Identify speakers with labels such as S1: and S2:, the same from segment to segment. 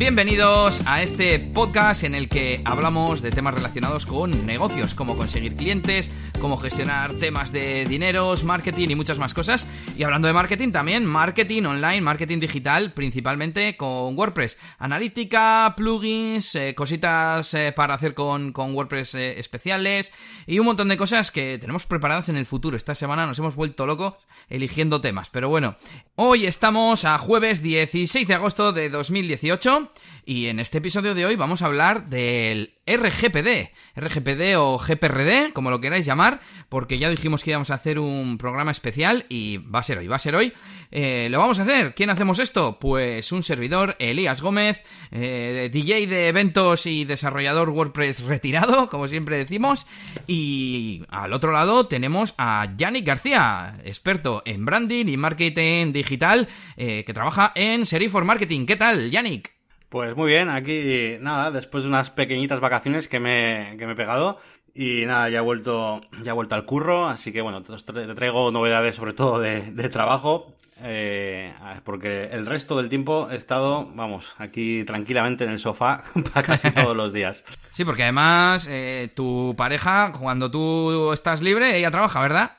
S1: Bienvenidos a este podcast en el que hablamos de temas relacionados con negocios, cómo conseguir clientes, cómo gestionar temas de dineros, marketing y muchas más cosas. Y hablando de marketing también, marketing online, marketing digital, principalmente con WordPress. Analítica, plugins, eh, cositas eh, para hacer con, WordPress eh, especiales y un montón de cosas que tenemos preparadas en el futuro. Esta semana nos hemos vuelto locos eligiendo temas. Pero bueno, hoy estamos a jueves 16 de agosto de 2018 y en este episodio de hoy vamos a hablar del RGPD, RGPD o GPRD, como lo queráis llamar, porque ya dijimos que íbamos a hacer un programa especial y va a ser hoy, va a ser hoy. Eh, lo vamos a hacer. ¿Quién hacemos esto? Pues un servidor, Elías Gómez, eh, DJ de eventos y desarrollador WordPress retirado, como siempre decimos. Y al otro lado tenemos a Yannick García, experto en branding y marketing digital, eh, que trabaja en Serifor Marketing. ¿Qué tal, Yannick?
S2: Pues muy bien, aquí nada, después de unas pequeñitas vacaciones que me, que me he pegado y nada, ya he vuelto, ya he vuelto al curro, así que bueno, te traigo novedades sobre todo de, de trabajo, eh, porque el resto del tiempo he estado, vamos, aquí tranquilamente en el sofá para casi todos los días.
S1: Sí, porque además eh, tu pareja, cuando tú estás libre, ella trabaja, ¿verdad?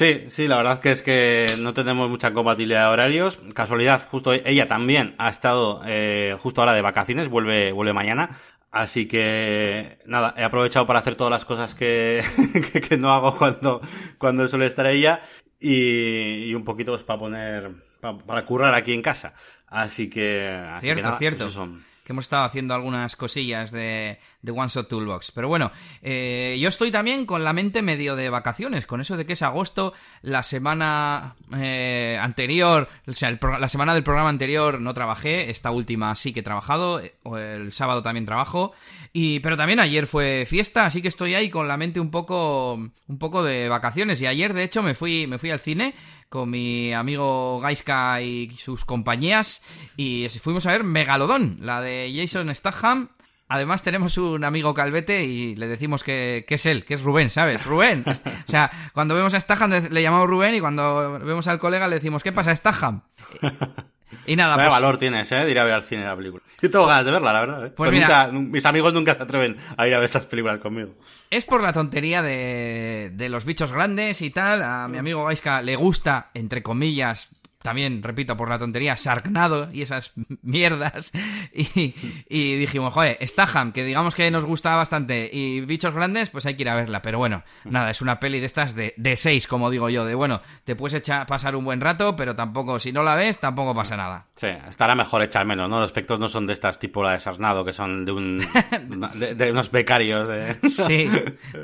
S2: Sí, sí, la verdad que es que no tenemos mucha compatibilidad de horarios. Casualidad, justo ella también ha estado eh, justo ahora de vacaciones, vuelve, vuelve mañana. Así que nada, he aprovechado para hacer todas las cosas que, que, no hago cuando, cuando suele estar ella y, y un poquito pues, para poner, para, currar aquí en casa. Así que... Así
S1: cierto, cierto. Son hemos estado haciendo algunas cosillas de, de One Shot Toolbox. Pero bueno, eh, yo estoy también con la mente medio de vacaciones, con eso de que es agosto, la semana eh, anterior, o sea, la semana del programa anterior no trabajé, esta última sí que he trabajado, eh, el sábado también trabajo, y, pero también ayer fue fiesta, así que estoy ahí con la mente un poco, un poco de vacaciones. Y ayer, de hecho, me fui, me fui al cine con mi amigo Gaiska y sus compañías y fuimos a ver Megalodón, la de Jason Statham. Además tenemos un amigo calvete y le decimos que, es él, que es Rubén, ¿sabes? Rubén. o sea, cuando vemos a Statham le llamamos Rubén y cuando vemos al colega le decimos, ¿qué pasa, Statham?
S2: Y nada, Qué pues... valor tienes, ¿eh? De ir a ver al cine la película. Yo tengo ganas de verla, la verdad. ¿eh? Pues, pues mis amigos nunca se atreven a ir a ver estas películas conmigo.
S1: Es por la tontería de, de los bichos grandes y tal. A mi amigo Gaiska le gusta, entre comillas, también, repito, por la tontería, Sarknado y esas mierdas. Y, dijimos, joder, Staham, que digamos que nos gusta bastante, y Bichos Grandes, pues hay que ir a verla. Pero bueno, nada, es una peli de estas de, de seis, como digo yo, de bueno, te puedes echar, pasar un buen rato, pero tampoco, si no la ves, tampoco pasa nada.
S2: Sí, estará mejor echar menos, ¿no? Los efectos no son de estas tipo la de Sarnado, que son de un de, unos becarios. De...
S1: sí,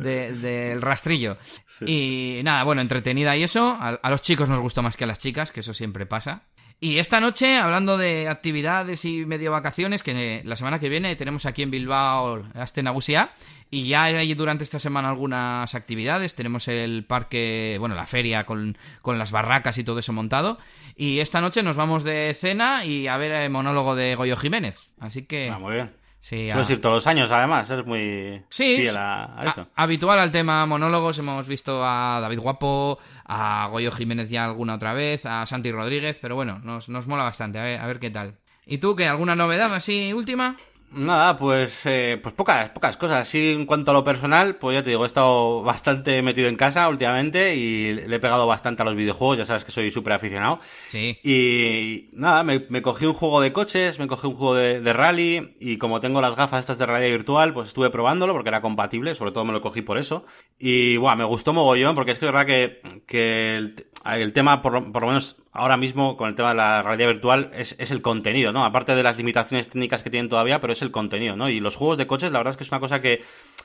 S1: del rastrillo. Y nada, bueno, entretenida y eso. A, a los chicos nos gustó más que a las chicas, que eso sí siempre pasa. Y esta noche, hablando de actividades y medio vacaciones, que la semana que viene tenemos aquí en Bilbao Astenagusia, y ya hay durante esta semana algunas actividades. Tenemos el parque, bueno, la feria con, con las barracas y todo eso montado. Y esta noche nos vamos de cena y a ver el monólogo de Goyo Jiménez. Así que.
S2: Ah, muy bien. Sí, Suele ir todos los años, además, es muy
S1: sí, fiel a, eso. habitual al tema monólogos, hemos visto a David Guapo, a Goyo Jiménez ya alguna otra vez, a Santi Rodríguez, pero bueno, nos, nos mola bastante, a ver, a ver qué tal. ¿Y tú, qué? ¿Alguna novedad así última?
S2: Nada, pues, eh, pues pocas, pocas cosas. Así en cuanto a lo personal, pues ya te digo, he estado bastante metido en casa últimamente y le he pegado bastante a los videojuegos, ya sabes que soy súper aficionado.
S1: Sí.
S2: Y nada, me, cogí un juego de coches, me cogí un juego de, rally y como tengo las gafas estas de realidad virtual, pues estuve probándolo porque era compatible, sobre todo me lo cogí por eso. Y, bueno, me gustó mogollón porque es que es verdad que, que el, el tema, por, por lo menos ahora mismo con el tema de la realidad virtual es, es, el contenido, ¿no? Aparte de las limitaciones técnicas que tienen todavía, pero es el contenido, ¿no? Y los juegos de coches, la verdad es que es una cosa que,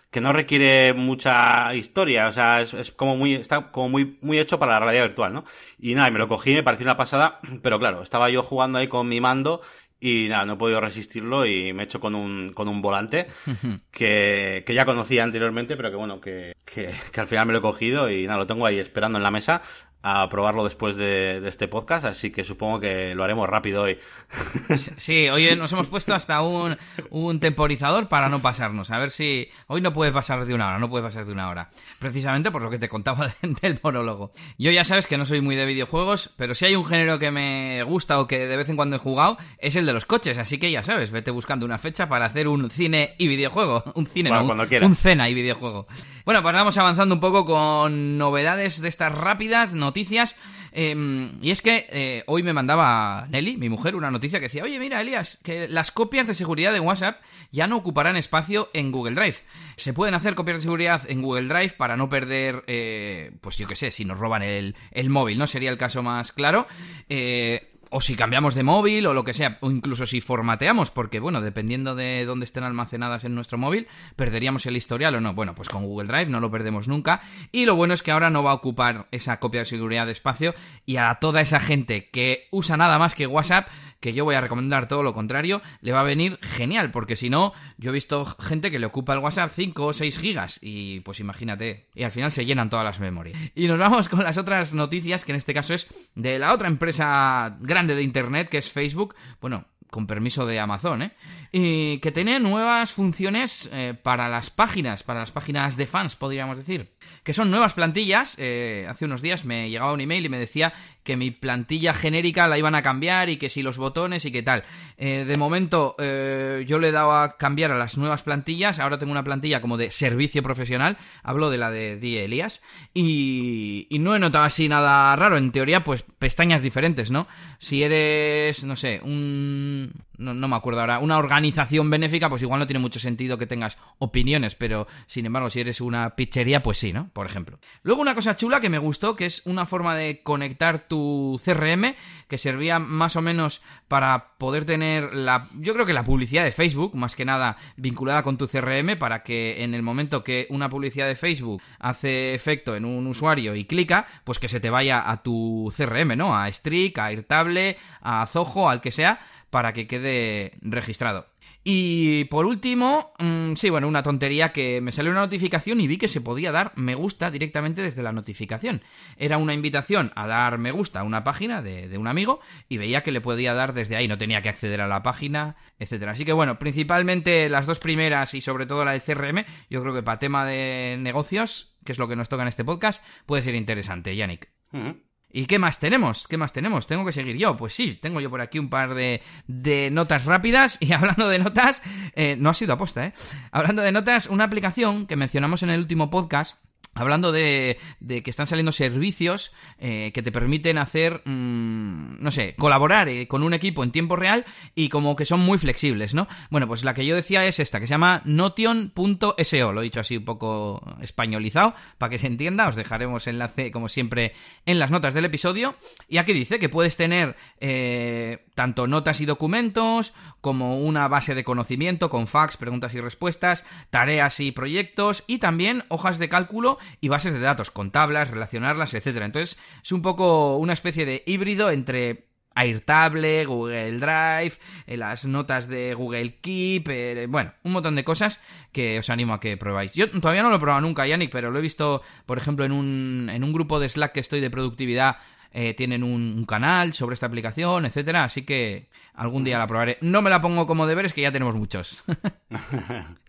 S2: que no requiere mucha historia, o sea, es, es, como muy, está como muy, muy hecho para la realidad virtual, ¿no? Y nada, me lo cogí, me pareció una pasada, pero claro, estaba yo jugando ahí con mi mando y nada, no he podido resistirlo y me he hecho con un, con un volante que, que ya conocía anteriormente, pero que bueno, que, que, que, al final me lo he cogido y nada, lo tengo ahí esperando en la mesa a probarlo después de, este podcast, así que supongo que lo haremos rápido hoy.
S1: Sí, hoy nos hemos puesto hasta un, un temporizador para no pasarnos. A ver si hoy no puede pasar de una hora, no puede pasar de una hora. Precisamente por lo que te contaba del monólogo. Yo ya sabes que no soy muy de videojuegos, pero si hay un género que me gusta o que de vez en cuando he jugado, es el de los coches. Así que ya sabes, vete buscando una fecha para hacer un cine y videojuego. Un cine, no, un, un, cena y videojuego. Bueno, pues vamos avanzando un poco con novedades de estas rápidas, noticias. Em, y es que eh, hoy me mandaba Nelly, mi mujer, una noticia que decía, oye, mira, Elias, que las copias de seguridad de WhatsApp ya no ocuparán espacio en Google Drive. Se pueden hacer copias de seguridad en Google Drive para no perder, eh, pues yo qué sé, si nos roban el, el, móvil, ¿no? Sería el caso más claro. Eh, o si cambiamos de móvil o lo que sea, o incluso si formateamos, porque bueno, dependiendo de dónde estén almacenadas en nuestro móvil, perderíamos el historial o no. Bueno, pues con Google Drive no lo perdemos nunca. Y lo bueno es que ahora no va a ocupar esa copia de seguridad de espacio y a toda esa gente que usa nada más que WhatsApp, que yo voy a recomendar todo lo contrario, le va a venir genial, porque si no, yo he visto gente que le ocupa el WhatsApp 5 o 6 gigas y pues imagínate, y al final se llenan todas las memorias. Y nos vamos con las otras noticias, que en este caso es de la otra empresa grande de Internet, que es Facebook. Bueno, con permiso de Amazon, ¿eh? Y que tiene nuevas funciones eh, para las páginas, para las páginas de fans, podríamos decir. Que son nuevas plantillas. Eh, hace unos días me llegaba un email y me decía que mi plantilla genérica la iban a cambiar y que si los botones y qué tal. Eh, de momento yo le he dado a cambiar a las nuevas plantillas. Ahora tengo una plantilla como de servicio profesional. Hablo de la de Die Elías. Y, y no he notado así nada raro. En teoría, pues pestañas diferentes, ¿no? Si eres, no sé, un no, me acuerdo ahora, una organización benéfica, pues igual no tiene mucho sentido que tengas opiniones, pero sin embargo, si eres una pizzería, pues sí, ¿no? Por ejemplo. Luego una cosa chula que me gustó, que es una forma de conectar tu CRM, que servía más o menos para poder tener la, yo creo que la publicidad de Facebook, más que nada vinculada con tu CRM, para que en el momento que una publicidad de Facebook hace efecto en un usuario y clica, pues que se te vaya a tu CRM, ¿no? A Streak, a Airtable, a Zoho, al que sea, para que quede registrado. Y por último, mm, sí, bueno, una tontería que me salió una notificación y vi que se podía dar me gusta directamente desde la notificación. Era una invitación a dar me gusta a una página de, de un amigo y veía que le podía dar desde ahí, no tenía que acceder a la página, etcétera. Así que bueno, principalmente las dos primeras y sobre todo la del CRM, yo creo que para tema de negocios, que es lo que nos toca en este podcast, puede ser interesante, Yannick. ¿Y qué más tenemos? ¿Qué más tenemos? ¿Tengo que seguir yo? Pues sí, tengo yo por aquí un par de, de notas rápidas. Y hablando de notas, eh, no ha sido aposta, ¿eh? Hablando de notas, una aplicación que mencionamos en el último podcast Hablando de, que están saliendo servicios eh, que te permiten hacer, mm, no sé, colaborar eh, con un equipo en tiempo real y como que son muy flexibles, ¿no? Bueno, pues la que yo decía es esta, que se llama notion.so, lo he dicho así un poco españolizado, para que se entienda, os dejaremos enlace como siempre en las notas del episodio. Y aquí dice que puedes tener eh, tanto notas y documentos como una base de conocimiento con fax, preguntas y respuestas, tareas y proyectos y también hojas de cálculo y bases de datos, con tablas, relacionarlas, etcétera. Entonces, es un poco una especie de híbrido entre Airtable, Google Drive, eh, las notas de Google Keep, eh, bueno, un montón de cosas que os animo a que probáis. Yo todavía no lo he probado nunca, Yannick, pero lo he visto, por ejemplo, en un, en un grupo de Slack que estoy de productividad eh, tienen un, canal sobre esta aplicación, etcétera, así que algún día la probaré. No me la pongo como deberes, que ya tenemos muchos.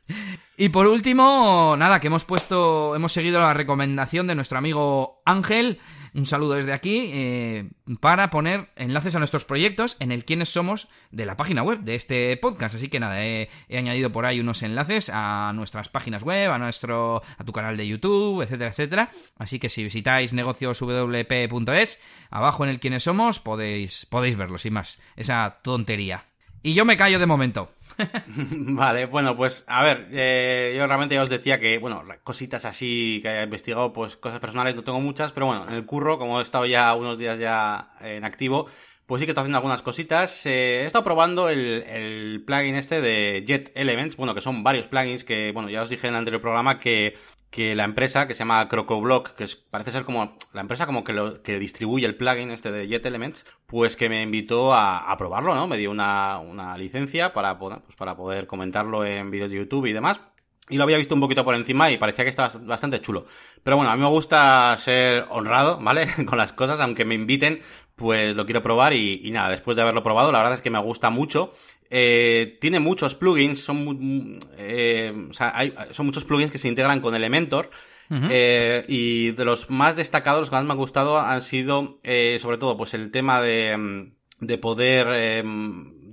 S1: y por último, nada, que hemos puesto, hemos seguido la recomendación de nuestro amigo Ángel un saludo desde aquí eh, para poner enlaces a nuestros proyectos en el quiénes somos de la página web de este podcast. Así que nada, he, añadido por ahí unos enlaces a nuestras páginas web, a nuestro, a tu canal de YouTube, etcétera, etcétera. Así que si visitáis negocioswp.es, abajo en el quiénes somos podéis, podéis verlo, sin más. Esa tontería. Y yo me callo de momento.
S2: vale, bueno, pues a ver, eh, yo realmente ya os decía que, bueno, cositas así que haya investigado, pues cosas personales no tengo muchas, pero bueno, en el curro, como he estado ya unos días ya en activo, pues sí que estoy haciendo algunas cositas. Eh, he estado probando el, el, plugin este de Jet Elements, bueno, que son varios plugins que, bueno, ya os dije en el anterior programa que que la empresa que se llama CrocoBlock, que parece ser como la empresa como que, lo, que distribuye el plugin este de Jet Elements, pues que me invitó a, probarlo, ¿no? Me dio una, una licencia para, pues para poder comentarlo en vídeos de YouTube y demás. y lo había visto un poquito por encima y parecía que estaba bastante chulo. Pero bueno, a mí me gusta ser honrado, ¿vale? Con las cosas, aunque me inviten, pues lo quiero probar y, nada, después de haberlo probado, la verdad es que me gusta mucho. Eh, tiene muchos plugins, son, eh, o sea, hay, son muchos plugins que se integran con Elementor. eh, y de los más destacados, los que más me han gustado han sido, eh, sobre todo, pues el tema de, de poder eh,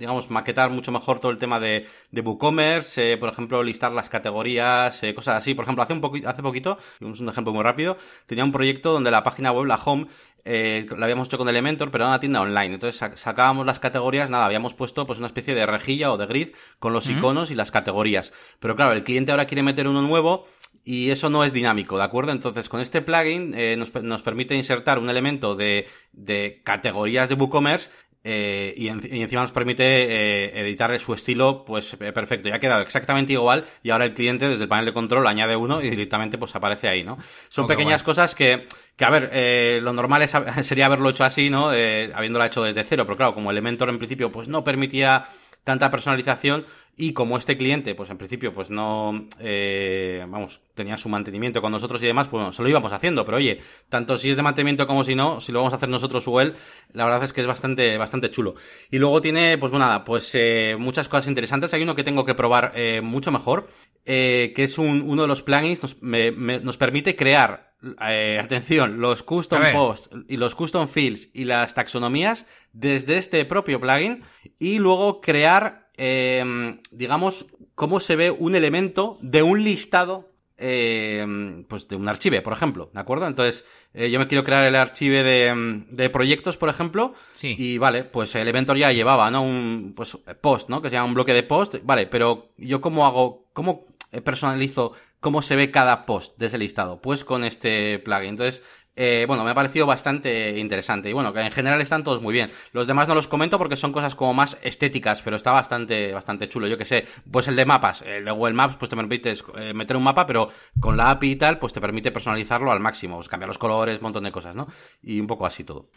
S2: digamos, maquetar mucho mejor todo el tema de, de WooCommerce, eh, por ejemplo, listar las categorías, eh, cosas así. Por ejemplo, hace un, poquito, hace poquito, un ejemplo muy rápido, tenía un proyecto donde la página web, la home, eh, la habíamos hecho con Elementor, pero era una tienda online. Entonces sacábamos las categorías, nada, habíamos puesto pues una especie de rejilla o de grid con los iconos y las categorías. Pero claro, el cliente ahora quiere meter uno nuevo y eso no es dinámico, ¿de acuerdo? Entonces, con este plugin eh, nos, nos, permite insertar un elemento de, de categorías de WooCommerce eh, y, en, y, encima nos permite eh, editar su estilo, pues eh, perfecto. Ya ha quedado exactamente igual y ahora el cliente desde el panel de control añade uno y directamente pues aparece ahí, ¿no? Son okay, pequeñas bueno. cosas que, que, a ver, eh, lo normal es, sería haberlo hecho así, ¿no? Eh, habiéndolo hecho desde cero, pero claro, como Elementor en principio pues no permitía tanta personalización y como este cliente, pues en principio, pues no, eh, vamos, tenía su mantenimiento con nosotros y demás, pues bueno, se lo íbamos haciendo, pero oye, tanto si es de mantenimiento como si no, si lo vamos a hacer nosotros o él, la verdad es que es bastante, bastante chulo. Y luego tiene, pues bueno, nada, pues eh, muchas cosas interesantes. Hay uno que tengo que probar eh, mucho mejor, eh, que es un, uno de los plugins, nos, me, me, nos permite crear eh, atención, los custom posts y los custom fields y las taxonomías desde este propio plugin y luego crear, eh, digamos, cómo se ve un elemento de un listado, eh, pues de un archivo, por ejemplo, ¿de acuerdo? Entonces, eh, yo me quiero crear el archivo de, de proyectos, por ejemplo,
S1: sí.
S2: y vale, pues Elementor ya llevaba, ¿no? Un pues post, ¿no? Que se llama un bloque de post, vale, pero yo cómo hago, cómo personalizo cómo se ve cada post de ese listado. Pues con este plugin. Entonces, eh, bueno, me ha parecido bastante interesante. Y bueno, que en general están todos muy bien. Los demás no los comento porque son cosas como más estéticas, pero está bastante, bastante chulo. Yo que sé, pues el de mapas, el de Google Maps, pues te permite eh, meter un mapa, pero con la API y tal, pues te permite personalizarlo al máximo. Pues cambiar los colores, un montón de cosas, ¿no? Y un poco así todo.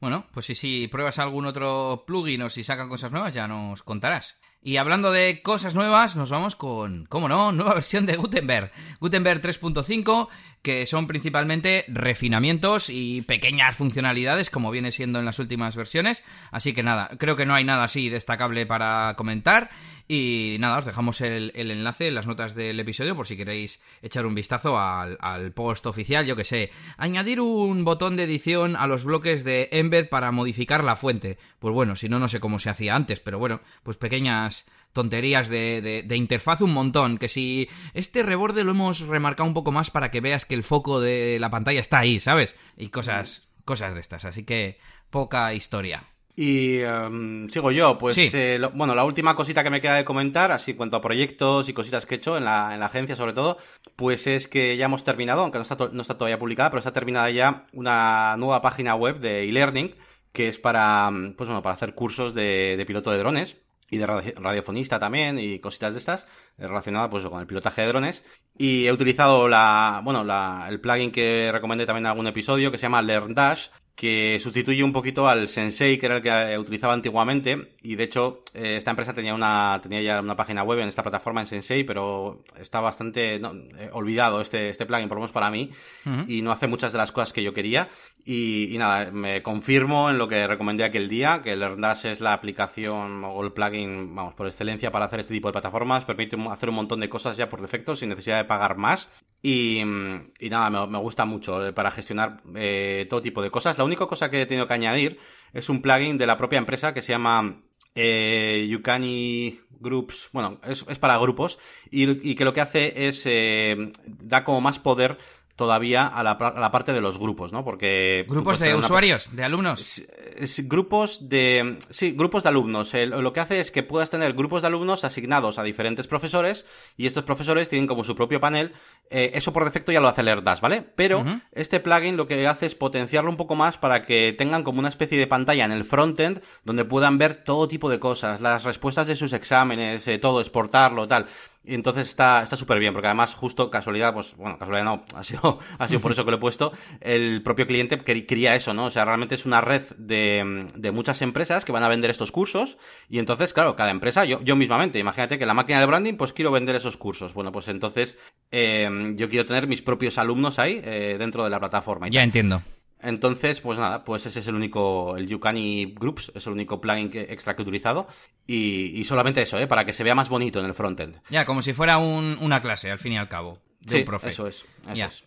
S1: Bueno, pues si, si pruebas algún otro plugin o si sacan cosas nuevas, ya nos contarás. Y hablando de cosas nuevas, nos vamos con, cómo no, nueva versión de Gutenberg. Gutenberg 3.5, que son principalmente refinamientos y pequeñas funcionalidades, como viene siendo en las últimas versiones. Así que nada, creo que no hay nada así destacable para comentar. Y nada, os dejamos el, el enlace en las notas del episodio por si queréis echar un vistazo al, al post oficial. Yo que sé, añadir un botón de edición a los bloques de embed para modificar la fuente. Pues bueno, si no, no sé cómo se hacía antes, pero bueno, pues pequeñas tonterías de, de, de, interfaz un montón. Que si este reborde lo hemos remarcado un poco más para que veas que el foco de la pantalla está ahí, ¿sabes? Y cosas, cosas de estas. Así que poca historia.
S2: Y um, sigo yo, pues
S1: sí.
S2: eh, lo, bueno, la última cosita que me queda de comentar, así en cuanto a proyectos y cositas que he hecho en la, en la agencia sobre todo, pues es que ya hemos terminado, aunque no está, no está todavía publicada, pero está terminada ya una nueva página web de e-learning que es para, pues bueno, para hacer cursos de, de piloto de drones y de radiofonista también y cositas de estas relacionadas pues con el pilotaje de drones y he utilizado la bueno la, el plugin que recomendé también en algún episodio que se llama LearnDash que sustituye un poquito al Sensei, que era el que utilizaba antiguamente, y de hecho eh, esta empresa tenía una tenía ya una página web en esta plataforma en Sensei, pero está bastante no, eh, olvidado este, este plugin, por lo menos para mí, uh -huh. y no hace muchas de las cosas que yo quería, y, y, nada, me confirmo en lo que recomendé aquel día, que el LearnDash es la aplicación o el plugin, vamos, por excelencia para hacer este tipo de plataformas, permite hacer un montón de cosas ya por defecto, sin necesidad de pagar más, y, y nada, me, me, gusta mucho eh, para gestionar eh, todo tipo de cosas. La única cosa que he tenido que añadir es un plugin de la propia empresa que se llama eh, Yukani Groups. Bueno, es, para grupos y, y, que lo que hace es eh, da como más poder todavía a la, a la, parte de los grupos, ¿no? Porque...
S1: ¿Grupos de usuarios? Una... ¿De alumnos?
S2: Es, es, grupos de... Sí, grupos de alumnos. El, lo que hace es que puedas tener grupos de alumnos asignados a diferentes profesores y estos profesores tienen como su propio panel. Eh, eso por defecto ya lo hace ¿vale? Pero uh -huh. este plugin lo que hace es potenciarlo un poco más para que tengan como una especie de pantalla en el frontend donde puedan ver todo tipo de cosas, las respuestas de sus exámenes, eh, todo, exportarlo, tal Y entonces está está súper bien, porque además justo casualidad, pues bueno, casualidad no, ha sido, ha sido por eso que lo he puesto, el propio cliente quería eso, ¿no? O sea, realmente es una red de, de muchas empresas que van a vender estos cursos y entonces, claro, cada empresa, yo, yo mismamente, imagínate que la máquina de branding, pues quiero vender esos cursos. Bueno, pues entonces eh, yo quiero tener mis propios alumnos ahí eh, dentro de la plataforma.
S1: ya entiendo.
S2: Entonces, pues nada, pues ese es el único, el Yukani Groups es el único plugin que, extra que he utilizado y, solamente eso, ¿eh? Para que se vea más bonito en el frontend.
S1: Ya, como si fuera una clase, al fin y al cabo, de
S2: sí,
S1: un profe.
S2: eso es, eso es.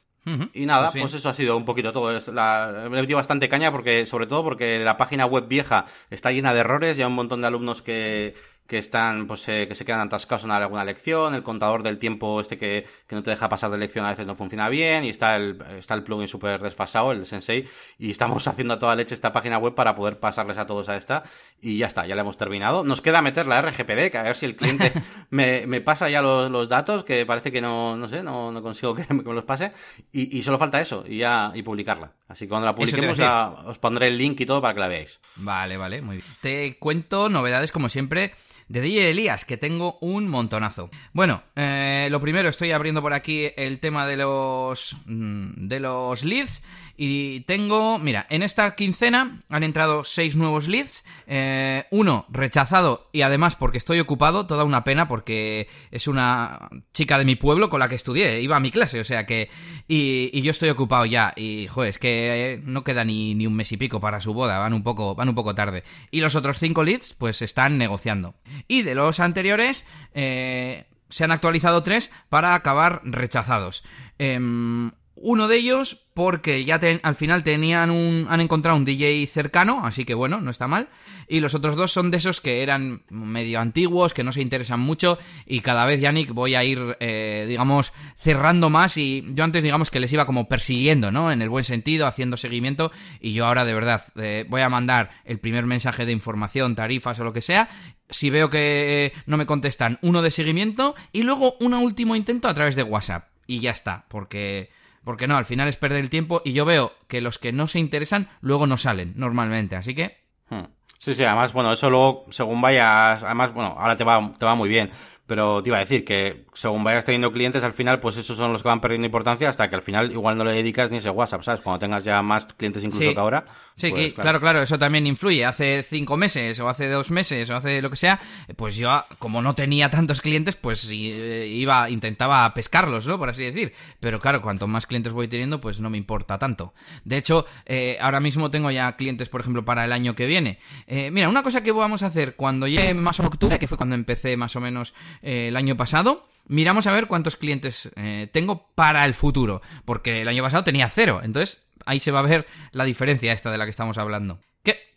S2: Y nada, pues, pues, eso ha sido un poquito todo. la, me he metido bastante caña porque, sobre todo porque la página web vieja está llena de errores, y hay un montón de alumnos que, que están, pues, eh, que se quedan atascados en alguna lección, el contador del tiempo este que, que, no te deja pasar de lección a veces no funciona bien, y está el, está el plugin súper desfasado, el Sensei, y estamos haciendo a toda leche esta página web para poder pasarles a todos a esta, y ya está, ya la hemos terminado. Nos queda meter la RGPD, que a ver si el cliente me, me pasa ya los, los, datos, que parece que no, no sé, no, no consigo que me, los pase, y, y, solo falta eso, y ya, y publicarla. Así que cuando la publiquemos ya os pondré el link y todo para que la veáis.
S1: Vale, vale, muy bien. Te cuento novedades como siempre de DJ Elías, que tengo un montonazo. Bueno, eh, lo primero, estoy abriendo por aquí el tema de los, mm, de los leads y tengo, mira, en esta quincena han entrado seis nuevos leads, eh, uno rechazado y además porque estoy ocupado, toda una pena porque es una chica de mi pueblo con la que estudié, iba a mi clase, o sea que... Y, yo estoy ocupado ya y, joder, es que no queda ni, ni, un mes y pico para su boda, van un poco, van un poco tarde. Y los otros cinco leads pues están negociando. Y de los anteriores... Eh, se han actualizado tres para acabar rechazados. Em, uno de ellos porque ya al final tenían un, han encontrado un DJ cercano, así que bueno, no está mal. Y los otros dos son de esos que eran medio antiguos, que no se interesan mucho y cada vez, Yannick, voy a ir, eh, digamos, cerrando más y yo antes, digamos, que les iba como persiguiendo, ¿no? En el buen sentido, haciendo seguimiento y yo ahora de verdad eh, voy a mandar el primer mensaje de información, tarifas o lo que sea si veo que no me contestan, uno de seguimiento y luego un último intento a través de WhatsApp. Y ya está, porque porque no, al final es perder el tiempo y yo veo que los que no se interesan luego no salen normalmente. Así que...
S2: Hmm. Sí, sí, además, bueno, eso luego, según vayas, además, bueno, ahora te va, te va muy bien. Pero te iba a decir que según vayas teniendo clientes, al final, pues esos son los que van perdiendo importancia hasta que al final igual no le dedicas ni ese WhatsApp, ¿sabes? Cuando tengas ya más clientes incluso que ahora.
S1: Sí, pues, claro. claro. eso también influye. Hace cinco meses o hace dos meses o hace lo que sea, pues yo, como no tenía tantos clientes, pues eh, iba, intentaba pescarlos, ¿no? Por así decir. Pero claro, cuanto más clientes voy teniendo, pues no me importa tanto. De hecho, eh, ahora mismo tengo ya clientes, por ejemplo, para el año que viene. Eh, mira, una cosa que vamos a hacer cuando llegue más octubre, que fue cuando empecé más o menos eh, el año pasado. Miramos a ver cuántos clientes eh, tengo para el futuro, porque el año pasado tenía cero, entonces ahí se va a ver la diferencia esta de la que estamos hablando.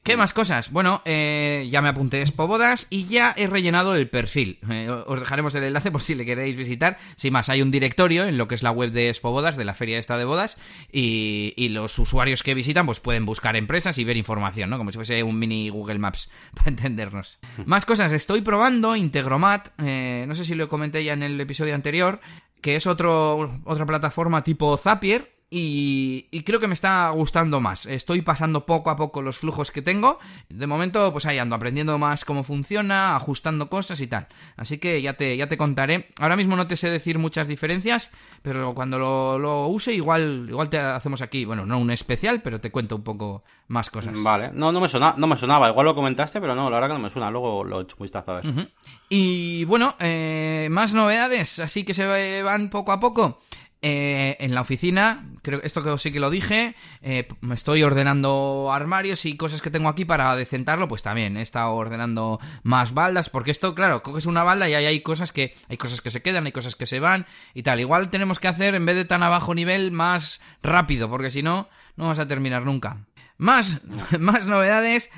S1: ¿Qué más cosas? Bueno, eh, ya me apunté a Bodas y ya he rellenado el perfil. Eh, os dejaremos el enlace por si le queréis visitar. Sin más, hay un directorio en lo que es la web de Bodas, de la feria esta de bodas, y, los usuarios que visitan pues pueden buscar empresas y ver información, ¿no? Como si fuese un mini Google Maps, para entendernos. Más cosas, estoy probando Integromat, eh, no sé si lo comenté ya en el episodio anterior, que es otro, otra plataforma tipo Zapier, y, creo que me está gustando más. Estoy pasando poco a poco los flujos que tengo. De momento, pues ahí ando aprendiendo más cómo funciona, ajustando cosas y tal. Así que ya te, ya te contaré. Ahora mismo no te sé decir muchas diferencias, pero cuando lo, use, igual, igual te hacemos aquí, bueno, no un especial, pero te cuento un poco más cosas.
S2: Vale, no, no, me, sonaba, no me sonaba. Igual lo comentaste, pero no, la verdad que no me suena. Luego lo he hecho un vistazo a ver.
S1: Y bueno, eh, más novedades, así que se van poco a poco. Eh, en la oficina, creo esto que sí que lo dije, eh, me estoy ordenando armarios y cosas que tengo aquí para decentarlo, pues también he estado ordenando más baldas, porque esto, claro, coges una balda y ahí hay cosas que hay cosas que se quedan, hay cosas que se van y tal. Igual tenemos que hacer en vez de tan a bajo nivel más rápido, porque si no no vas a terminar nunca. Más, más novedades,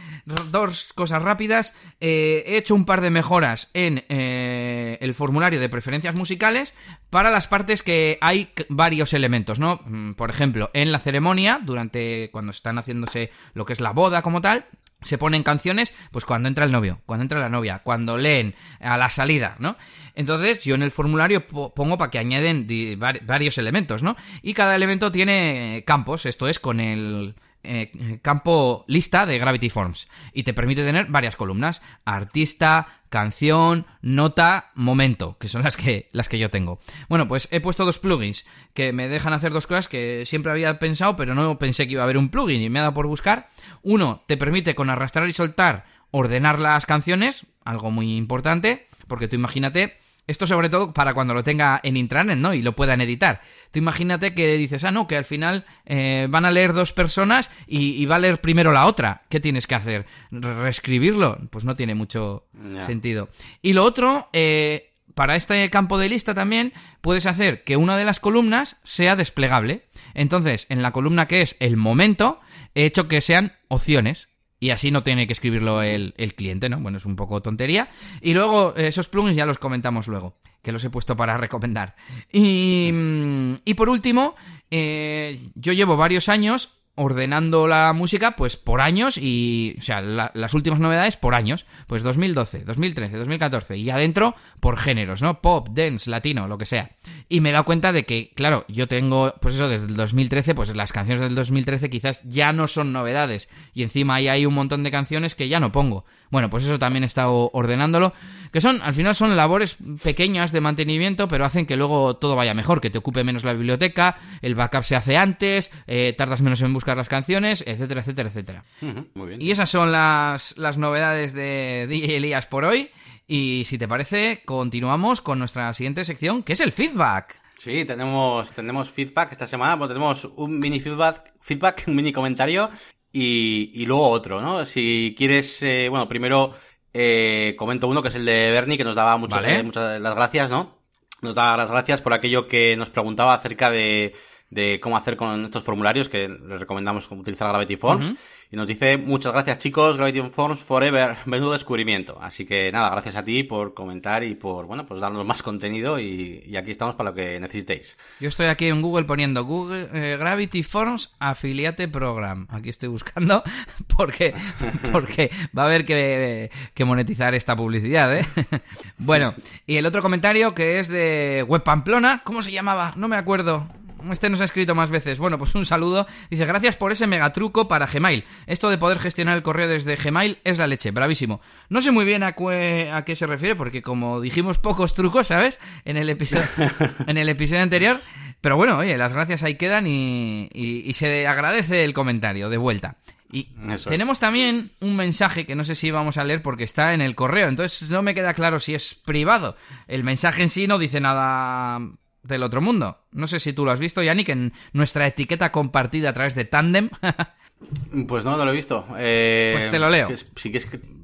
S1: dos cosas rápidas. Eh, he hecho un par de mejoras en eh, el formulario de preferencias musicales para las partes que hay varios elementos, ¿no? Mm, por ejemplo, en la ceremonia, durante cuando están haciéndose lo que es la boda como tal, se ponen canciones, pues cuando entra el novio, cuando entra la novia, cuando leen a la salida, ¿no? Entonces yo en el formulario pongo para que añaden varios elementos, ¿no? Y cada elemento tiene campos, esto es con el eh, campo lista de Gravity Forms y te permite tener varias columnas, artista, canción, nota, momento, que son las que, las que yo tengo. Bueno, pues he puesto dos plugins que me dejan hacer dos cosas que siempre había pensado, pero no pensé que iba a haber un plugin y me ha dado por buscar. Uno te permite con arrastrar y soltar ordenar las canciones, algo muy importante, porque tú imagínate esto sobre todo para cuando lo tenga en intranet, ¿no? Y lo puedan editar. Tú imagínate que dices, ah, no, que al final eh, van a leer dos personas y, va a leer primero la otra. ¿Qué tienes que hacer? ¿Reescribirlo? Pues no tiene mucho sentido. Y lo otro, eh, para este campo de lista también puedes hacer que una de las columnas sea desplegable. Entonces, en la columna que es el momento, he hecho que sean opciones y así no tiene que escribirlo el, cliente, ¿no? Bueno, es un poco tontería. Y luego, eh, esos plugins ya los comentamos luego, que los he puesto para recomendar. Y, mm, y por último, eh, yo llevo varios años ordenando la música pues por años y, o sea, las últimas novedades por años, pues 2012, 2013, 2014 y adentro por géneros, ¿no? Pop, dance, latino, lo que sea. Y me he dado cuenta de que, claro, yo tengo, pues eso, desde el 2013, pues las canciones del 2013 quizás ya no son novedades y encima ahí hay un montón de canciones que ya no pongo. Bueno, pues eso también he estado ordenándolo, que son, al final son labores pequeñas de mantenimiento, pero hacen que luego todo vaya mejor, que te ocupe menos la biblioteca, el backup se hace antes, eh, tardas menos en buscar las canciones, etcétera, etcétera, etcétera. muy bien. Y esas son las, las novedades de DJ Elías por hoy. Y si te parece, continuamos con nuestra siguiente sección, que es el feedback.
S2: Sí, tenemos, tenemos feedback esta semana, pues tenemos un mini feedback, feedback, un mini comentario y, luego otro, ¿no? Si quieres, eh, bueno, primero eh, comento uno que es el de Bernie, que nos daba muchas, eh, muchas las gracias, ¿no? Nos da las gracias por aquello que nos preguntaba acerca de, de cómo hacer con estos formularios, que les recomendamos utilizar Gravity Forms. Y nos dice, muchas gracias chicos, Gravity Forms Forever, menudo descubrimiento. Así que nada, gracias a ti por comentar y por, bueno, pues darnos más contenido y, aquí estamos para lo que necesitéis.
S1: Yo estoy aquí en Google poniendo Google eh, Gravity Forms Affiliate Program. Aquí estoy buscando porque, porque va a haber que, que monetizar esta publicidad, ¿eh? bueno, y el otro comentario que es de Web Pamplona, ¿cómo se llamaba? No me acuerdo. Este nos ha escrito más veces. Bueno, pues un saludo. Dice, gracias por ese megatruco para Gmail. Esto de poder gestionar el correo desde Gmail es la leche, bravísimo. No sé muy bien a, a qué se refiere, porque como dijimos pocos trucos, ¿sabes? En el episodio, en el episodio anterior. Pero bueno, oye, las gracias ahí quedan y, y, se agradece el comentario de vuelta. Y tenemos también un mensaje que no sé si vamos a leer porque está en el correo, entonces no me queda claro si es privado. El mensaje en sí no dice nada del otro mundo. No sé si tú lo has visto, Yannick, en nuestra etiqueta compartida a través de Tandem.
S2: pues no, no lo he visto. Eh,
S1: pues te lo leo.
S2: si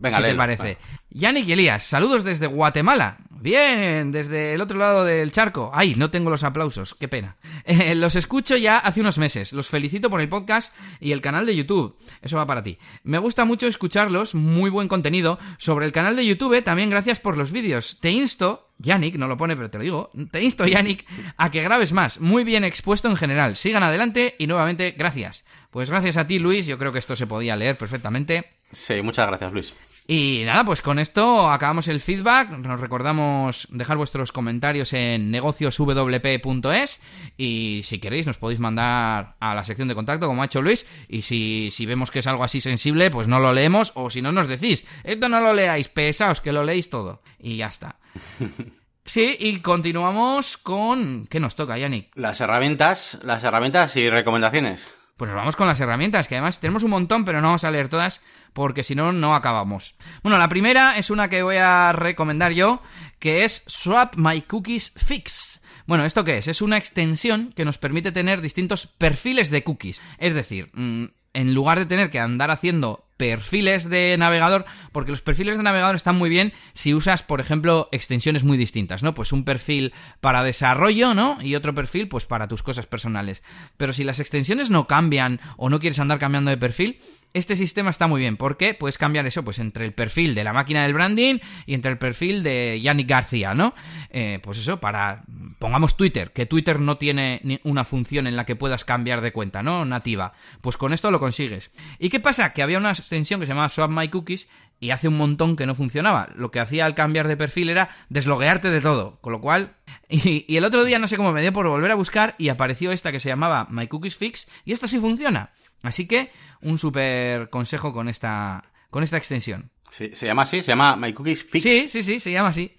S2: Venga,
S1: te parece. Yannick y Elías, saludos desde Guatemala. Bien, desde el otro lado del charco. Ay, no tengo los aplausos, qué pena. Eh, los escucho ya hace unos meses. Los felicito por el podcast y el canal de YouTube. Eso va para ti. Me gusta mucho escucharlos, muy buen contenido. Sobre el canal de YouTube, también gracias por los vídeos. Te insto, Yannick, no lo pone, pero te lo digo. Te insto, Yannick, a que grabes más. Muy bien expuesto en general. Sigan adelante y nuevamente, gracias. Pues gracias a ti, Luis. Yo creo que esto se podía leer perfectamente.
S2: Sí, muchas gracias, Luis.
S1: Y nada, pues con esto acabamos el feedback. Nos recordamos dejar vuestros comentarios en negocioswp.es y si queréis nos podéis mandar a la sección de contacto como ha hecho Luis y si, si vemos que es algo así sensible pues no lo leemos o si no nos decís, esto no lo leáis, pesaos que lo leéis todo y ya está. Sí, y continuamos con... ¿Qué nos toca, Yannick?
S2: Las herramientas, las herramientas y recomendaciones.
S1: Pues nos vamos con las herramientas, que además tenemos un montón, pero no vamos a leer todas porque si no, no acabamos. Bueno, la primera es una que voy a recomendar yo, que es Swap My Cookies Fix. Bueno, ¿esto qué es? Es una extensión que nos permite tener distintos perfiles de cookies. Es decir, mm, en lugar de tener que andar haciendo perfiles de navegador, porque los perfiles de navegador están muy bien si usas, por ejemplo, extensiones muy distintas, ¿no? Pues un perfil para desarrollo, ¿no? Y otro perfil, pues para tus cosas personales. Pero si las extensiones no cambian o no quieres andar cambiando de perfil, este sistema está muy bien porque puedes cambiar eso pues entre el perfil de la máquina del branding y entre el perfil de Yannick García, ¿no? Eh, pues eso, para, pongamos Twitter, que Twitter no tiene una función en la que puedas cambiar de cuenta, ¿no? Nativa. Pues con esto lo consigues. ¿Y qué pasa? Que había una extensión que se llamaba Swap My Cookies y hace un montón que no funcionaba. Lo que hacía al cambiar de perfil era desloguearte de todo, con lo cual... Y, y el otro día no sé cómo me dio por volver a buscar y apareció esta que se llamaba My Cookies Fix y esta sí funciona. Así que un súper consejo con esta, con esta extensión.
S2: Sí, ¿Se llama así? ¿Se llama My Cookies Fix?
S1: Sí, sí, sí, se llama así.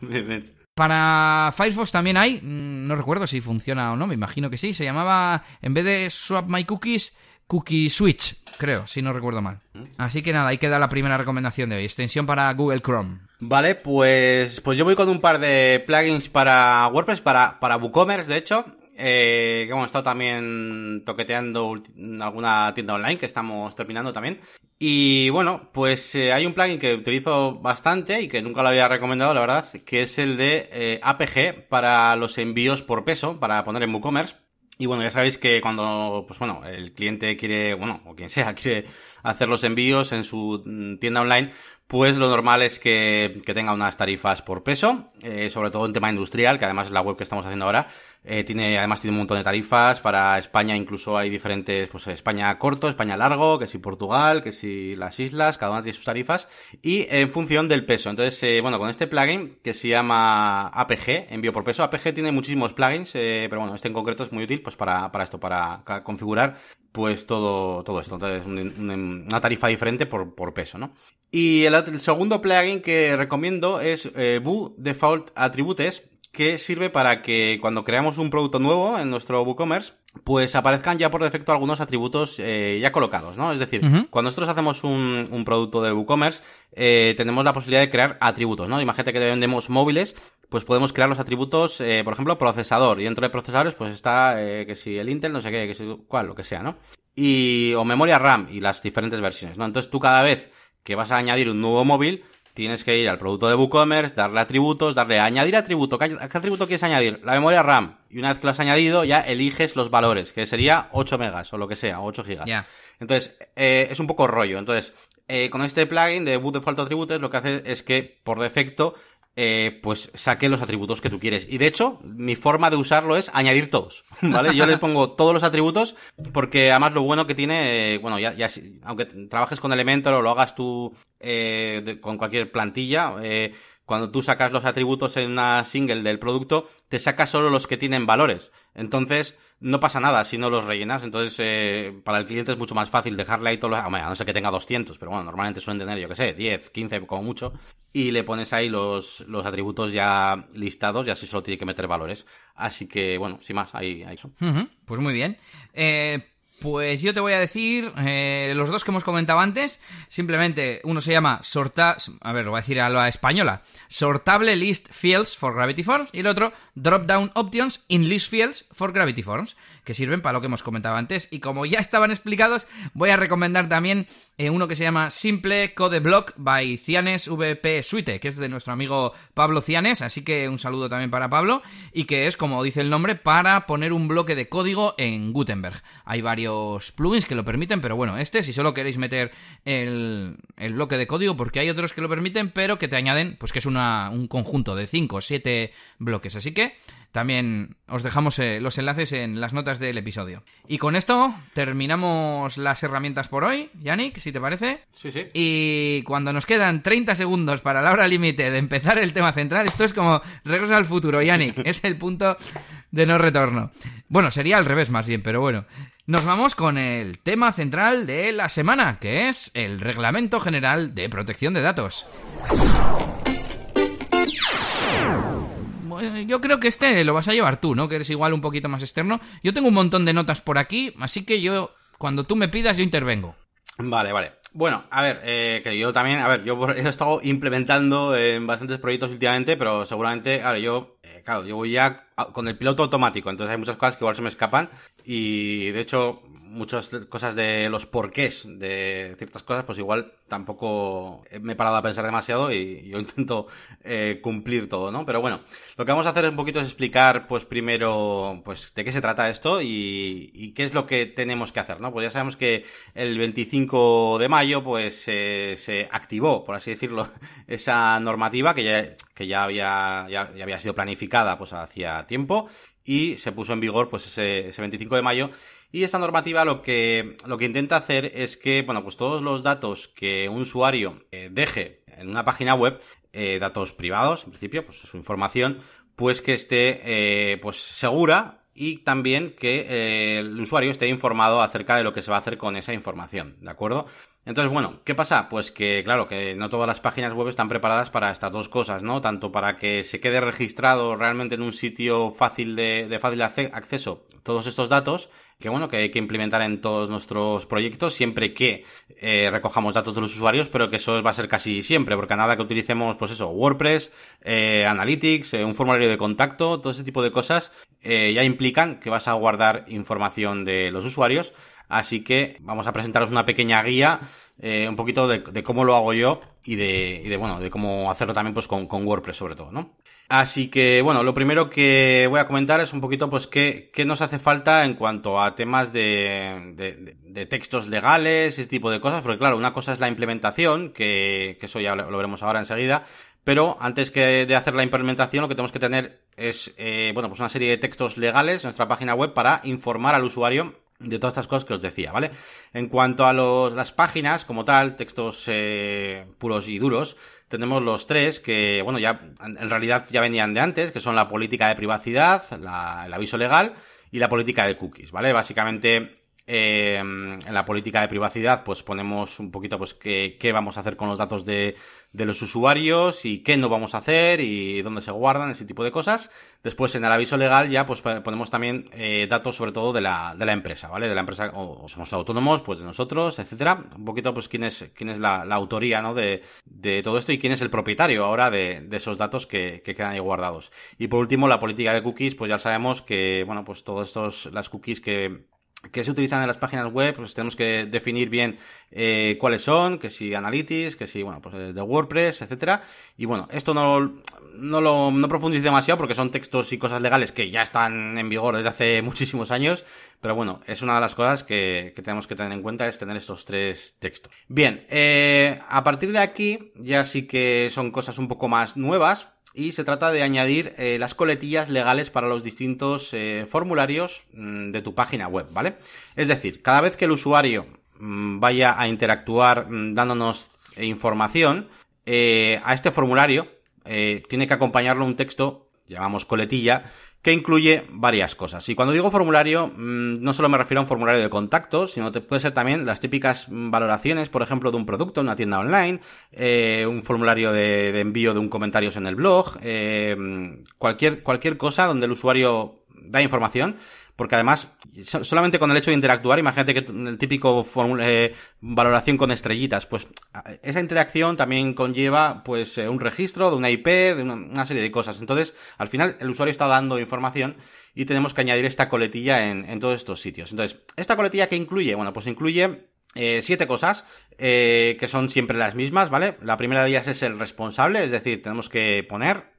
S1: Para Firefox también hay, mm, no recuerdo si funciona o no, me imagino que sí, se llamaba, en vez de Swap My Cookies, Cookie Switch, creo, si no recuerdo mal. Así que nada, ahí queda la primera recomendación de hoy, extensión para Google Chrome.
S2: Vale, pues, pues yo voy con un par de plugins para WordPress, para, para WooCommerce, de hecho, eh, que hemos estado también toqueteando alguna tienda online que estamos terminando también. Y bueno, pues eh, hay un plugin que utilizo bastante y que nunca lo había recomendado, la verdad, que es el de eh, APG para los envíos por peso, para poner en WooCommerce. Y bueno, ya sabéis que cuando, pues bueno, el cliente quiere, bueno, o quien sea, quiere hacer los envíos en su mm, tienda online, pues lo normal es que, que tenga unas tarifas por peso, eh, sobre todo en tema industrial, que además es la web que estamos haciendo ahora. Eh, tiene, además tiene un montón de tarifas. Para España incluso hay diferentes, pues España corto, España largo, que si Portugal, que si las islas, cada una tiene sus tarifas. Y en función del peso. Entonces, eh, bueno, con este plugin que se llama APG, envío por peso. APG tiene muchísimos plugins, pero bueno, este en concreto es muy útil pues para, para esto, para configurar pues todo, todo esto. Entonces, un- un- una tarifa diferente por, por peso, ¿no? Y el segundo plugin que recomiendo es eh, Boo Default Attributes, que sirve para que cuando creamos un producto nuevo en nuestro WooCommerce, pues aparezcan ya por defecto algunos atributos eh, ya colocados, ¿no? Es decir, cuando nosotros hacemos un, un producto de WooCommerce, eh, tenemos la posibilidad de crear atributos, ¿no? Imagínate que vendemos móviles, pues podemos crear los atributos, eh, por ejemplo, procesador. Y dentro de procesadores, pues está eh, que si el Intel, no sé qué, que si cuál, lo que sea, ¿no? Y, o memoria RAM y las diferentes versiones, ¿no? Entonces tú cada vez que vas a añadir un nuevo móvil, tienes que ir al producto de WooCommerce, darle atributos, darle a añadir atributo. ¿Qué, qué atributo quieres añadir? La memoria RAM. Y una vez que lo has añadido, ya eliges los valores, que sería 8 megas o lo que sea, o 8 gigas.
S1: Ya.
S2: Entonces, eh, es un poco rollo. Entonces, eh, con este plugin de Boot Default Attributes, lo que hace es que, por defecto, eh, pues saque los atributos que tú quieres. Y de hecho, mi forma de usarlo es añadir todos, ¿vale? Yo le pongo todos los atributos porque además lo bueno que tiene, eh, bueno, ya, ya aunque trabajes con Elementor o lo hagas tú eh, de- con cualquier plantilla, eh, cuando tú sacas los atributos en una single del producto, te saca solo los que tienen valores. Entonces, no pasa nada si no los rellenas. Entonces, eh, para el cliente es mucho más fácil dejarle ahí todos los... A no ser que tenga 200, pero bueno, normalmente suelen tener, yo que sé, 10, 15 como mucho. Y le pones ahí los, los atributos ya listados y así solo tiene que meter valores. Así que, bueno, sin más, ahí, ahí.
S1: Ujú, Pues muy bien. Eh, pues yo te voy a decir eh, los dos que hemos comentado antes. Simplemente uno se llama sorta, a ver, lo voy a decir a la española, sortable list fields for Gravity Forms y el otro drop down options in list fields for Gravity Forms, que sirven para lo que hemos comentado antes. Y como ya estaban explicados, voy a recomendar también eh, uno que se llama Simple Code Block by Cianes VP Suite, que es de nuestro amigo Pablo Cianes, así que un saludo también para Pablo, y que es, como dice el nombre, para poner un bloque de código en Gutenberg. Hay varios plugins que lo permiten, pero bueno, este, si solo queréis meter el, el bloque de código, porque hay otros que lo permiten, pero que te añaden, pues que es una, un conjunto de 5 o 7 bloques, así que también os dejamos eh, los enlaces en las notas del episodio. Y con esto terminamos las herramientas por hoy, Yannick, si te parece.
S2: Sí, sí.
S1: Y cuando nos quedan 30 segundos para la hora límite de empezar el tema central, esto es como regreso al futuro, Yannick. Es el punto de no retorno. Bueno, sería al revés más bien, pero bueno. Nos vamos con el tema central de la semana, que es el Reglamento General de Protección de Datos. Bueno, Yo creo que este lo vas a llevar tú, ¿no? Que eres igual un poquito más externo. Yo tengo un montón de notas por aquí, así que yo, cuando tú me pidas, yo intervengo.
S2: Vale, vale. Bueno, a ver, eh, que yo también, a ver, yo he estado implementando en bastantes proyectos últimamente, pero seguramente, a ver, yo, eh, claro, yo voy ya con el piloto automático, entonces hay muchas cosas que igual se me escapan y de hecho muchas cosas de los porqués de ciertas cosas, pues igual tampoco me he parado a pensar demasiado y yo intento eh, cumplir todo, ¿no? Pero bueno, lo que vamos a hacer un poquito es explicar, pues primero, pues de qué se trata esto y, qué es lo que tenemos que hacer, ¿no? Pues ya sabemos que el 25 de mayo, pues eh, se activó, por así decirlo, esa normativa que ya, que ya había, ya, había sido planificada, pues tiempo y se puso en vigor pues ese, 25 de mayo. Y esta normativa lo que, lo que intenta hacer es que, bueno, pues todos los datos que un usuario eh, deje en una página web, eh, datos privados, en principio, pues su información, pues que esté, pues segura y también que el usuario esté informado acerca de lo que se va a hacer con esa información, ¿de acuerdo? Entonces, bueno, ¿qué pasa? Pues que, claro, que no todas las páginas web están preparadas para estas dos cosas, ¿no? Tanto para que se quede registrado realmente en un sitio fácil de, de fácil acceso todos estos datos, que bueno, que hay que implementar en todos nuestros proyectos siempre que eh, recojamos datos de los usuarios, pero que eso va a ser casi siempre, porque a nada que utilicemos, pues eso, WordPress, eh, Analytics, eh, un formulario de contacto, todo ese tipo de cosas, ya implican que vas a guardar información de los usuarios, Así que vamos a presentaros una pequeña guía, eh, un poquito de, cómo lo hago yo y de, bueno, de cómo hacerlo también pues con, WordPress sobre todo, ¿no? Así que, bueno, lo primero que voy a comentar es un poquito, pues, qué, nos hace falta en cuanto a temas de, textos legales, ese tipo de cosas, porque claro, una cosa es la implementación, que, que eso ya lo, veremos ahora enseguida, pero antes que de hacer la implementación, lo que tenemos que tener es, eh, bueno, pues una serie de textos legales en nuestra página web para informar al usuario de todas estas cosas que os decía, ¿vale? En cuanto a los, las páginas, como tal, textos eh, puros y duros, tenemos los tres que, bueno, ya en realidad ya venían de antes, que son la política de privacidad, la, el aviso legal y la política de cookies, ¿vale? Básicamente eh, en la política de privacidad, pues ponemos un poquito, pues, qué, qué vamos a hacer con los datos de, de, los usuarios y qué no vamos a hacer y dónde se guardan, ese tipo de cosas. Después, en el aviso legal, ya, pues, ponemos también eh, datos, sobre todo, de la, de la empresa, ¿vale? De la empresa, o, somos autónomos, pues, de nosotros, etcétera. Un poquito, pues, quién es, quién es la, la autoría, ¿no? De, de, todo esto y quién es el propietario ahora de, de esos datos que, que, quedan ahí guardados. Y por último, la política de cookies, pues ya sabemos que, bueno, pues, todos estos, las cookies que, que se utilizan en las páginas web, pues tenemos que definir bien eh, cuáles son, que si Analytics, que si, bueno, pues de WordPress, etcétera. Y bueno, esto no, no lo no profundice demasiado porque son textos y cosas legales que ya están en vigor desde hace muchísimos años, pero bueno, es una de las cosas que, que tenemos que tener en cuenta es tener estos tres textos. Bien, eh, a partir de aquí ya sí que son cosas un poco más nuevas, y se trata de añadir eh, las coletillas legales para los distintos eh, formularios mm, de tu página web, ¿vale? Es decir, cada vez que el usuario mm, vaya a interactuar mm, dándonos información, eh, a este formulario tiene que acompañarlo un texto, llamamos coletilla, que incluye varias cosas. Y cuando digo formulario, mm, no solo me refiero a un formulario de contacto, sino que puede ser también las típicas valoraciones, por ejemplo, de un producto, una tienda online, eh, un formulario de, envío de un comentario en el blog, eh, cualquier, cualquier cosa donde el usuario da información porque además, solamente con el hecho de interactuar, imagínate que el típico eh, valoración con estrellitas, pues esa interacción también conlleva pues eh, un registro de una IP, de una, serie de cosas. Entonces, al final, el usuario está dando información y tenemos que añadir esta coletilla en, todos estos sitios. Entonces, ¿esta coletilla que incluye? Bueno, pues incluye eh, siete cosas que son siempre las mismas, ¿vale? La primera de ellas es el responsable, es decir, tenemos que poner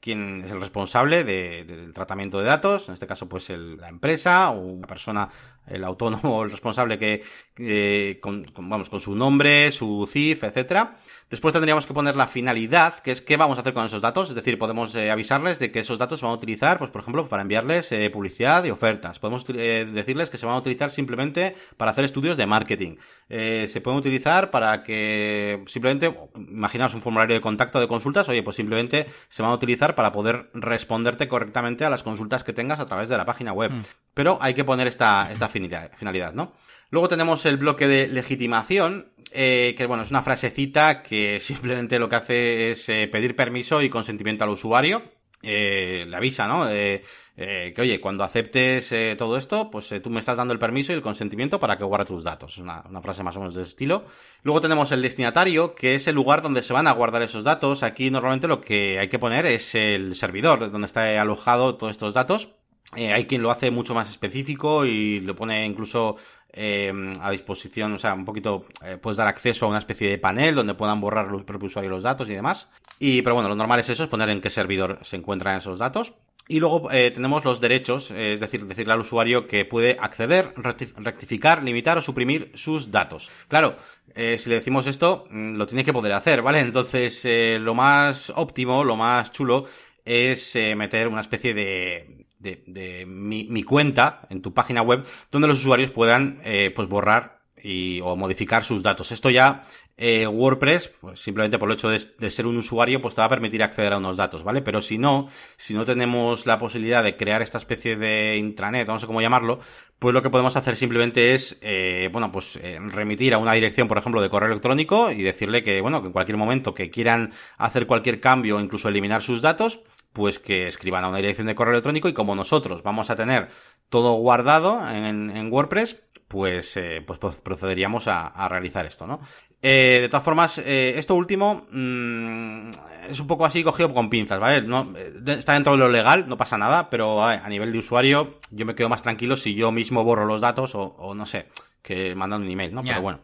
S2: quién es el responsable del tratamiento de datos, en este caso pues la empresa o una persona, el autónomo o el responsable que, con, vamos, con su nombre, su CIF, etcétera. Después tendríamos que poner la finalidad, que es qué vamos a hacer con esos datos, es decir, podemos eh, avisarles de que esos datos se van a utilizar, pues por ejemplo, para enviarles eh, publicidad y ofertas. Podemos eh, decirles que se van a utilizar simplemente para hacer estudios de marketing. se pueden utilizar para que simplemente, imaginaos un formulario de contacto de consultas, oye, pues simplemente se van a utilizar para poder responderte correctamente a las consultas que tengas a través de la página web. Mm. Pero hay que poner esta, esta finalidad, ¿no? Luego tenemos el bloque de legitimación, eh, que bueno, es una frasecita que simplemente lo que hace es eh, pedir permiso y consentimiento al usuario. Eh, le avisa, ¿no? que oye, cuando aceptes todo esto, pues tú me estás dando el permiso y el consentimiento para que guarde tus datos. Es una, una, frase más o menos de ese estilo. Luego tenemos el destinatario, que es el lugar donde se van a guardar esos datos. Aquí normalmente lo que hay que poner es el servidor donde está alojado todos estos datos. Hay quien lo hace mucho más específico y lo pone incluso eh, a disposición, o sea, un poquito, eh, puedes dar acceso a una especie de panel donde puedan borrar los propios usuarios los datos y demás. Y, pero bueno, lo normal es eso, es poner en qué servidor se encuentran esos datos. Y luego eh, tenemos los derechos, es decir, decirle al usuario que puede acceder, rectificar, limitar o suprimir sus datos. Claro, si le decimos esto, mm, lo tiene que poder hacer, ¿vale? Entonces, lo más óptimo, lo más chulo, es meter una especie de de, mi, cuenta en tu página web donde los usuarios puedan eh, pues borrar y, o modificar sus datos. Esto ya eh, WordPress, pues simplemente por el hecho de, ser un usuario, pues te va a permitir acceder a unos datos, ¿vale? Pero si no, si no tenemos la posibilidad de crear esta especie de intranet, no sé cómo llamarlo, pues lo que podemos hacer simplemente es, eh, bueno, pues eh, remitir a una dirección, por ejemplo, de correo electrónico y decirle que, bueno, que en cualquier momento que quieran hacer cualquier cambio o incluso eliminar sus datos, pues que escriban a una dirección de correo electrónico y como nosotros vamos a tener todo guardado en, WordPress, pues, pues procederíamos a, a, realizar esto, ¿no? Eh, de todas formas, eh, esto último mmm, es un poco así cogido con pinzas, ¿vale? No, eh, está dentro de lo legal, no pasa nada, pero a nivel de usuario yo me quedo más tranquilo si yo mismo borro los datos o, o no sé, que mandando un email, ¿no? Pero bueno.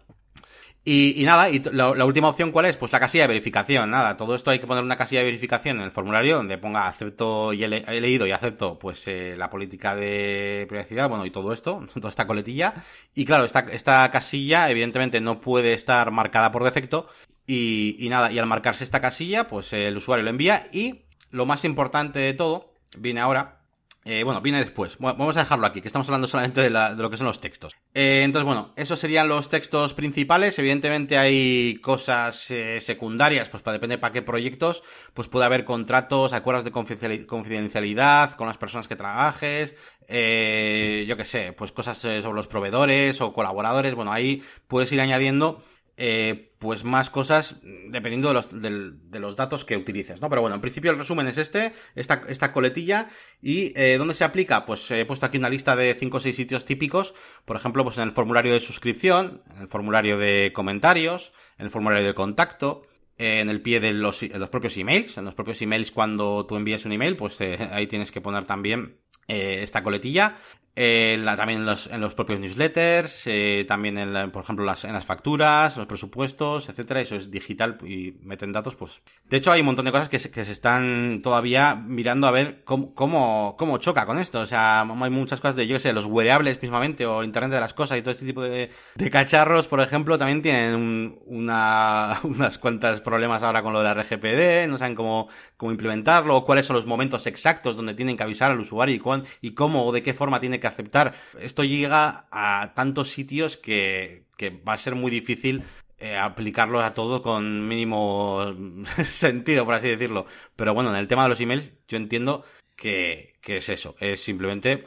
S2: Y, nada, y la, última opción cuál es? Pues la casilla de verificación. Nada, todo esto hay que poner una casilla de verificación en el formulario donde ponga acepto y he, leído y acepto pues eh, la política de privacidad, bueno, y todo esto, toda esta coletilla. Y claro, esta, esta casilla evidentemente no puede estar marcada por defecto. Y, y nada, y al marcarse esta casilla, pues el usuario lo envía y lo más importante de todo viene ahora, eh, bueno, viene después. vamos a dejarlo aquí, que estamos hablando solamente de, lo que son los textos. Eh, entonces, bueno, esos serían los textos principales. Evidentemente hay cosas eh, secundarias, pues para depende para qué proyectos, pues puede haber contratos, acuerdos de confidencialidad con las personas que trabajes, yo qué sé, pues cosas sobre los proveedores o colaboradores. Bueno, ahí puedes ir añadiendo eh, pues más cosas dependiendo de los, de, los, datos que utilices, ¿no? Pero bueno, en principio el resumen es este, esta, esta coletilla, y eh, ¿dónde se aplica? Pues he puesto aquí una lista de 5 o 6 sitios típicos, por ejemplo, pues en el formulario de suscripción, en el formulario de comentarios, en el formulario de contacto, en el pie de los, los, propios emails, en los propios emails cuando tú envías un email, pues eh, ahí tienes que poner también eh, esta coletilla. Eh, la, también en los, en los, propios newsletters, eh, también en por ejemplo las, en las facturas, los presupuestos, etcétera, eso es digital y meten datos, pues. De hecho, hay un montón de cosas que se, que se están todavía mirando a ver cómo, cómo, cómo, choca con esto. O sea, hay muchas cosas de, yo qué sé, los wearables mismamente, o Internet de las cosas y todo este tipo de, de cacharros, por ejemplo, también tienen una, unas cuantas problemas ahora con lo de la RGPD, no saben cómo, cómo implementarlo, o cuáles son los momentos exactos donde tienen que avisar al usuario y, cuán, y cómo o de qué forma tiene que aceptar. Esto llega a tantos sitios que, va a ser muy difícil eh, aplicarlo a todo con mínimo sentido, por así decirlo. Pero bueno, en el tema de los emails, yo entiendo que, es eso, es simplemente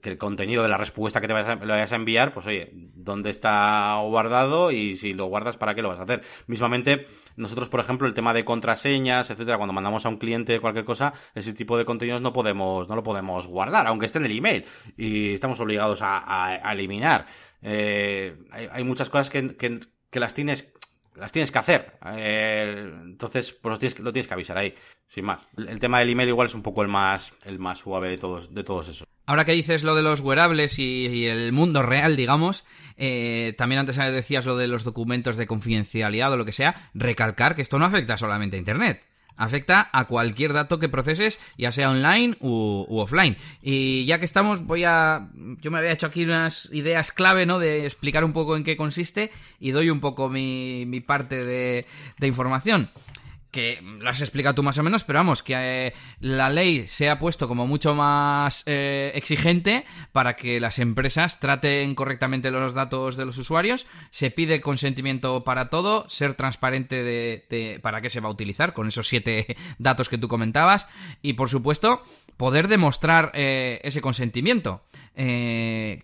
S2: que el contenido de la respuesta que te vayas a, vayas a enviar, pues oye, ¿dónde está guardado? Y si lo guardas, ¿para qué lo vas a hacer? Mismamente, nosotros, por ejemplo, el tema de contraseñas, etcétera, cuando mandamos a un cliente cualquier cosa, ese tipo de contenidos no podemos, no lo podemos guardar, aunque esté en el email, y estamos obligados a, eliminar. Eh, hay, muchas cosas que, que las tienes las tienes que hacer. Eh, entonces, pues lo tienes, que avisar ahí, sin más. El, tema del email igual es un poco el más, el más suave de todos, de todos esos.
S1: Ahora que dices lo de los wearables y, el mundo real, digamos, eh, también antes decías lo de los documentos de confidencialidad o lo que sea, recalcar que esto no afecta solamente a Internet afecta a cualquier dato que proceses, ya sea online u, offline. Y ya que estamos, voy a. Yo me había hecho aquí unas ideas clave, ¿no? De explicar un poco en qué consiste y doy un poco mi, parte de información que lo has explicado tú más o menos, pero vamos, que eh, la ley se ha puesto como mucho más eh, exigente para que las empresas traten correctamente los datos de los usuarios, se pide consentimiento para todo, ser transparente de, para qué se va a utilizar con esos siete datos que tú comentabas y por supuesto poder demostrar eh, ese consentimiento.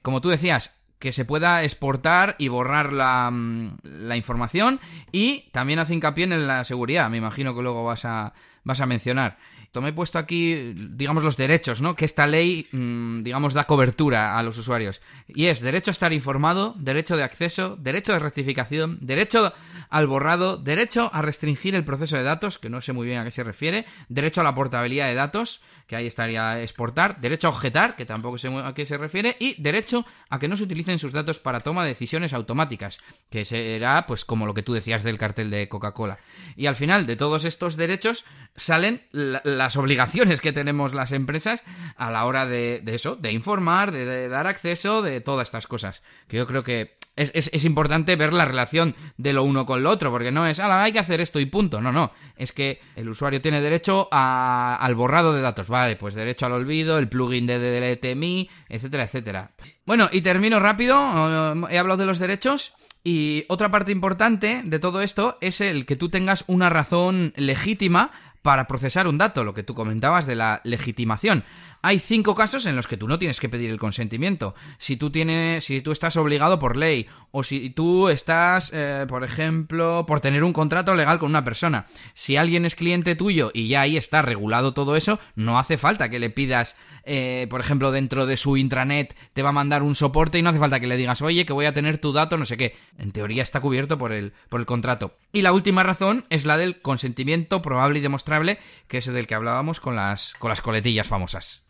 S1: como tú decías, que se pueda exportar y borrar la, mm, la, información y también hace hincapié en la seguridad, me imagino que luego vas a, vas a mencionar. Tomé he puesto aquí, digamos, los derechos, ¿no? Que esta ley, mm, digamos, da cobertura a los usuarios. Y es derecho a estar informado, derecho de acceso, derecho de rectificación, derecho al borrado, derecho a restringir el proceso de datos, que no sé muy bien a qué se refiere, derecho a la portabilidad de datos, que ahí estaría exportar, derecho a objetar, que tampoco sé a qué se refiere, y derecho a que no se utilicen sus datos para toma de decisiones automáticas, que será pues como lo que tú decías del cartel de Coca-Cola. Y al final de todos estos derechos salen las obligaciones que tenemos las empresas a la hora de, eso, de informar, de, dar acceso, de todas estas cosas, que yo creo que es, importante ver la relación de lo uno con lo otro, porque no es, ah, hay que hacer esto y punto. No, no. Es que el usuario tiene derecho al borrado de datos. Vale, pues derecho al olvido, el plugin de DLTMI, etcétera, etcétera. Bueno, y termino rápido. He hablado de los derechos. Y otra parte importante de todo esto es el que tú tengas una razón legítima para procesar un dato, lo que tú comentabas de la legitimación. Hay cinco casos en los que tú no tienes que pedir el consentimiento. Si tú tienes, si tú estás obligado por ley, o si tú estás, eh, por ejemplo, por tener un contrato legal con una persona. Si alguien es cliente tuyo y ya ahí está regulado todo eso, no hace falta que le pidas, eh, por ejemplo, dentro de su intranet te va a mandar un soporte y no hace falta que le digas, oye, que voy a tener tu dato, no sé qué. En teoría está cubierto por el, por el contrato. Y la última razón es la del consentimiento probable y demostrable, que es el del que hablábamos con las, con las coletillas famosas.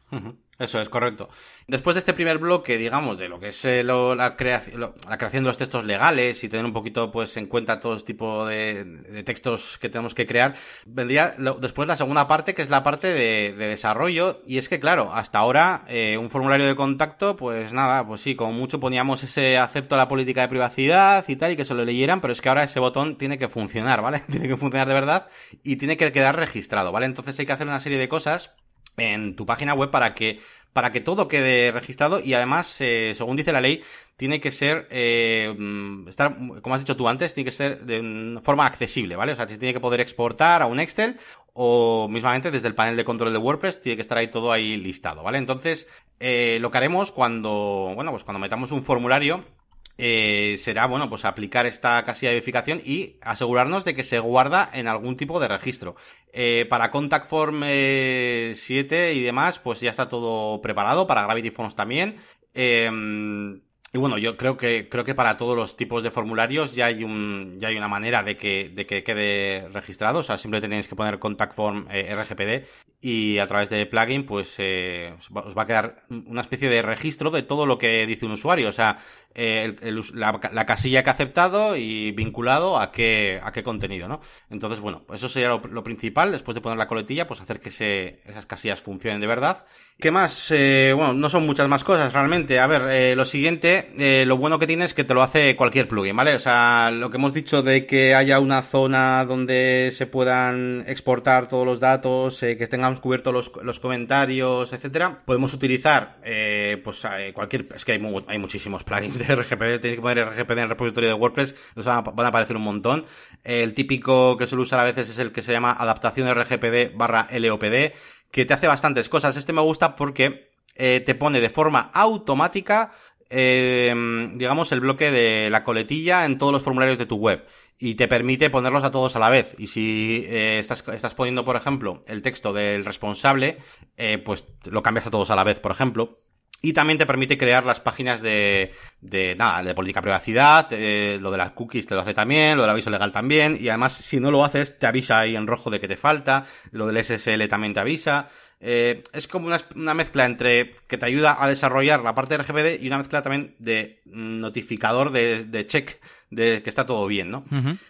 S2: Eso es correcto. Después de este primer bloque, digamos, de lo que es eh, la, creación, la creación de los textos legales y tener un poquito pues en cuenta todo este tipo de, textos que tenemos que crear, vendría después la segunda parte, que es la parte de, desarrollo. Y es que, claro, hasta ahora eh, un formulario de contacto, pues nada, pues sí, como mucho poníamos ese acepto a la política de privacidad y tal, y que se lo leyeran, pero es que ahora ese botón tiene que funcionar, ¿vale? tiene que funcionar de verdad y tiene que quedar registrado, ¿vale? Entonces hay que hacer una serie de cosas en tu página web para que para que todo quede registrado y además, eh, según dice la ley, tiene que ser, eh, mm, estar, como has dicho tú antes, tiene que ser de forma accesible, ¿vale? O sea, se tiene que poder exportar a un Excel o mismamente desde el panel de control de WordPress tiene que estar ahí todo ahí listado, ¿vale? Entonces, eh, lo que haremos cuando, bueno, pues cuando metamos un formulario, eh, será, bueno, pues aplicar esta casilla de verificación y asegurarnos de que se guarda en algún tipo de registro. Eh, para Contact Form 7 eh, y demás, pues ya está todo preparado, para Gravity Forms también. Y bueno, yo creo que, creo que para todos los tipos de formularios ya hay un, ya hay una manera de que, de que quede registrado. O sea, simplemente tenéis que poner contact form eh, RGPD y a través de plugin, pues, eh, os va a quedar una especie de registro de todo lo que dice un usuario. O sea, eh, la, casilla que ha aceptado y vinculado a qué, a qué contenido, ¿no? Entonces, bueno, eso sería lo, principal. Después de poner la coletilla, pues hacer que se, esas casillas funcionen de verdad. ¿Qué más? bueno, no son muchas más cosas realmente. A ver, lo siguiente eh, lo bueno que tiene es que te lo hace cualquier plugin, ¿vale? O sea, lo que hemos dicho de que haya una zona donde se puedan exportar todos los datos, eh, que tengamos cubiertos los, los, comentarios, etcétera, podemos utilizar, eh, pues, cualquier, es que hay, muchísimos plugins de RGPD, tenéis que poner RGPD en el repositorio de WordPress, nos van a, van a aparecer un montón. El típico que suelo usar a veces es el que se llama adaptación RGPD barra LOPD, que te hace bastantes cosas. Este me gusta porque te pone de forma automática eh, digamos, el bloque de la coletilla en todos los formularios de tu web y te permite ponerlos a todos a la vez. Y si eh, estás, estás poniendo, por ejemplo, el texto del responsable, eh, pues lo cambias a todos a la vez, por ejemplo. Y también te permite crear las páginas de, de nada, de política privacidad, eh, lo de las cookies te lo hace también, lo del aviso legal también, y además si no lo haces te avisa ahí en rojo de que te falta, lo del SSL también te avisa, eh, es como una, mezcla entre que te ayuda a desarrollar la parte de RGPD y una mezcla también de notificador de, check de que está todo bien, ¿no?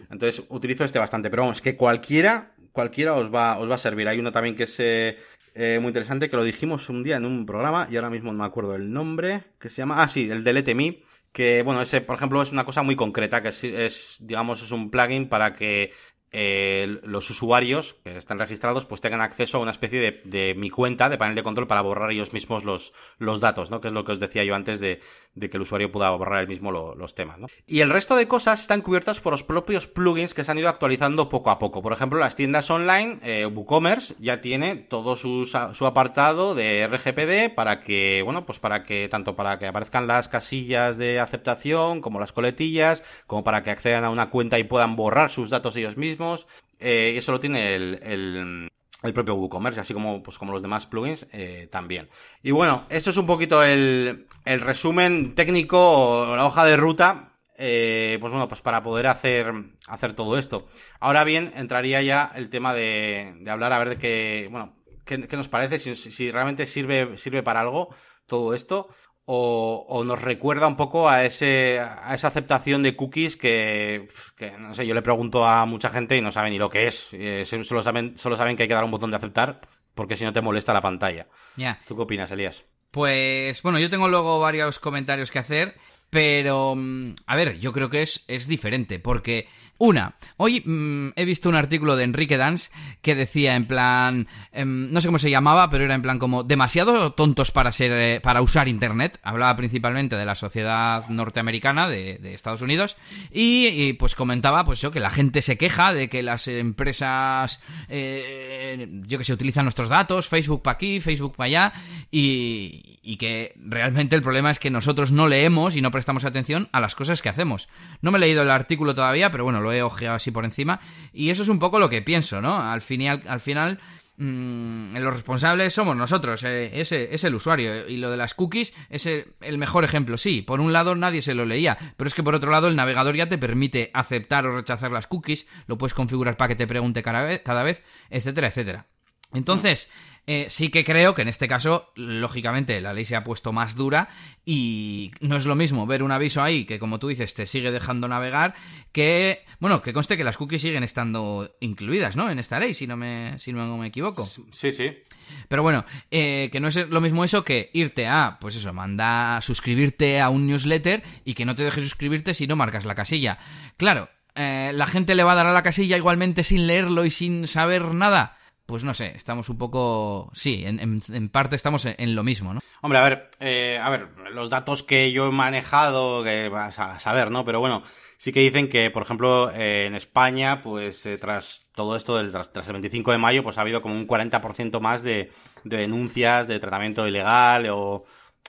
S2: Entonces utilizo este bastante, pero vamos, que cualquiera, cualquiera os va, os va a servir. Hay uno también que es eh, eh, muy interesante, que lo dijimos un día en un programa y ahora mismo no me acuerdo el nombre, que se llama, ah sí, el Delete Me, que bueno, ese por ejemplo es una cosa muy concreta, que es digamos, es un plugin para que eh, los usuarios que están registrados pues tengan acceso a una especie de, de, mi cuenta de panel de control para borrar ellos mismos los, los datos, ¿no? Que es lo que os decía yo antes de, de que el usuario pueda borrar él mismo los temas, ¿no? Y el resto de cosas están cubiertas por los propios plugins que se han ido actualizando poco a poco. Por ejemplo, las tiendas online, eh, WooCommerce ya tiene todo su, su apartado de RGPD para que, bueno, pues para que, tanto para que aparezcan las casillas de aceptación como las coletillas, como para que accedan a una cuenta y puedan borrar sus datos ellos mismos eh, eso lo tiene el, el, propio WooCommerce, así como, pues, como los demás plugins eh, también. Y bueno, esto es un poquito el, el resumen técnico o la hoja de ruta eh, pues bueno, pues para poder hacer, hacer todo esto. Ahora bien, entraría ya el tema de, de hablar a ver de qué, bueno, qué, nos parece, si, si, realmente sirve, sirve para algo todo esto, o, nos recuerda un poco a ese a esa aceptación de cookies que, no sé yo le pregunto a mucha gente y no saben ni lo que es. Eh, solo saben solo saben que hay que dar un botón de aceptar porque si no te molesta la pantalla. Tú qué opinas Elías
S1: pues bueno yo tengo luego varios comentarios que hacer Pero, mm, a ver, yo creo que es, es diferente, porque una, hoy mm, he visto un artículo de Enrique Dance que decía en plan, em, no sé cómo se llamaba, pero era en plan como demasiado tontos para ser, eh, para usar Internet. Hablaba principalmente de la sociedad norteamericana de, Estados Unidos y, pues comentaba pues yo que la gente se queja de que las empresas, eh, yo que sé, utilizan nuestros datos, Facebook para aquí, Facebook para allá y, y que realmente el problema es que nosotros no leemos y no prestamos atención a las cosas que hacemos. No me he leído el artículo todavía, pero bueno, lo he ojeado así por encima. Y eso es un poco lo que pienso, ¿no? Al final, al final mmm, los responsables somos nosotros, eh, es, el usuario. Y lo de las cookies es el, mejor ejemplo. Sí, por un lado nadie se lo leía, pero es que por otro lado el navegador ya te permite aceptar o rechazar las cookies, lo puedes configurar para que te pregunte cada vez, cada vez etcétera, etcétera. Entonces... Eh, sí que creo que en este caso, lógicamente, la ley se ha puesto más dura y no es lo mismo ver un aviso ahí que, como tú dices, te sigue dejando navegar que, bueno, que conste que las cookies siguen estando incluidas, ¿no? En esta ley, si no me, si no me equivoco.
S2: Sí, sí.
S1: Pero bueno, eh, que no es lo mismo eso que irte a, pues eso, manda suscribirte a un newsletter y que no te deje suscribirte si no marcas la casilla. Claro, eh, la gente le va a dar a la casilla igualmente sin leerlo y sin saber nada pues no sé, estamos un poco, sí, en, parte estamos en, lo mismo, ¿no?
S2: Hombre, a ver, eh, a ver, los datos que yo he manejado, que vas a saber, ¿no? Pero bueno, sí que dicen que, por ejemplo, eh, en España, pues eh, tras todo esto, del, tras, el 25 de mayo, pues ha habido como un 40% más de denuncias de tratamiento ilegal o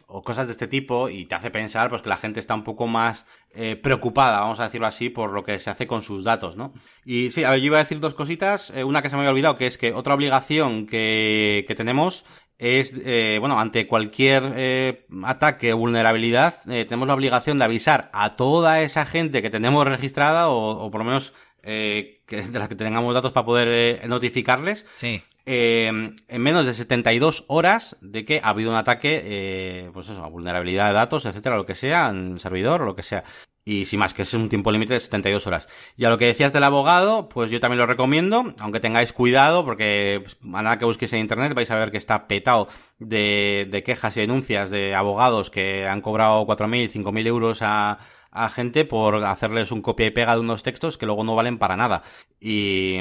S2: o cosas de este tipo y te hace pensar pues que la gente está un poco más eh, preocupada, vamos a decirlo así, por lo que se hace con sus datos, ¿no? Y sí, a ver, yo iba a decir dos cositas, eh, una que se me había olvidado, que es que otra obligación que, que tenemos es, eh, bueno, ante cualquier ataque o vulnerabilidad, tenemos la obligación de avisar a toda esa gente que tenemos registrada o, por lo menos que, de las que tengamos datos para poder notificarles.
S1: Sí.
S2: Eh, en menos de 72 horas de que ha habido un ataque, eh, pues eso, vulnerabilidad de datos, etcétera, lo que sea, en servidor lo que sea. Y sin más, que es un tiempo límite de 72 horas. Y a lo que decías del abogado, pues yo también lo recomiendo, aunque tengáis cuidado, porque pues, a nada que busquéis en internet vais a ver que está petado de, de quejas y denuncias de abogados que han cobrado 4.000, 5.000 euros a, a gente por hacerles un copia y pega de unos textos que luego no valen para nada. Y,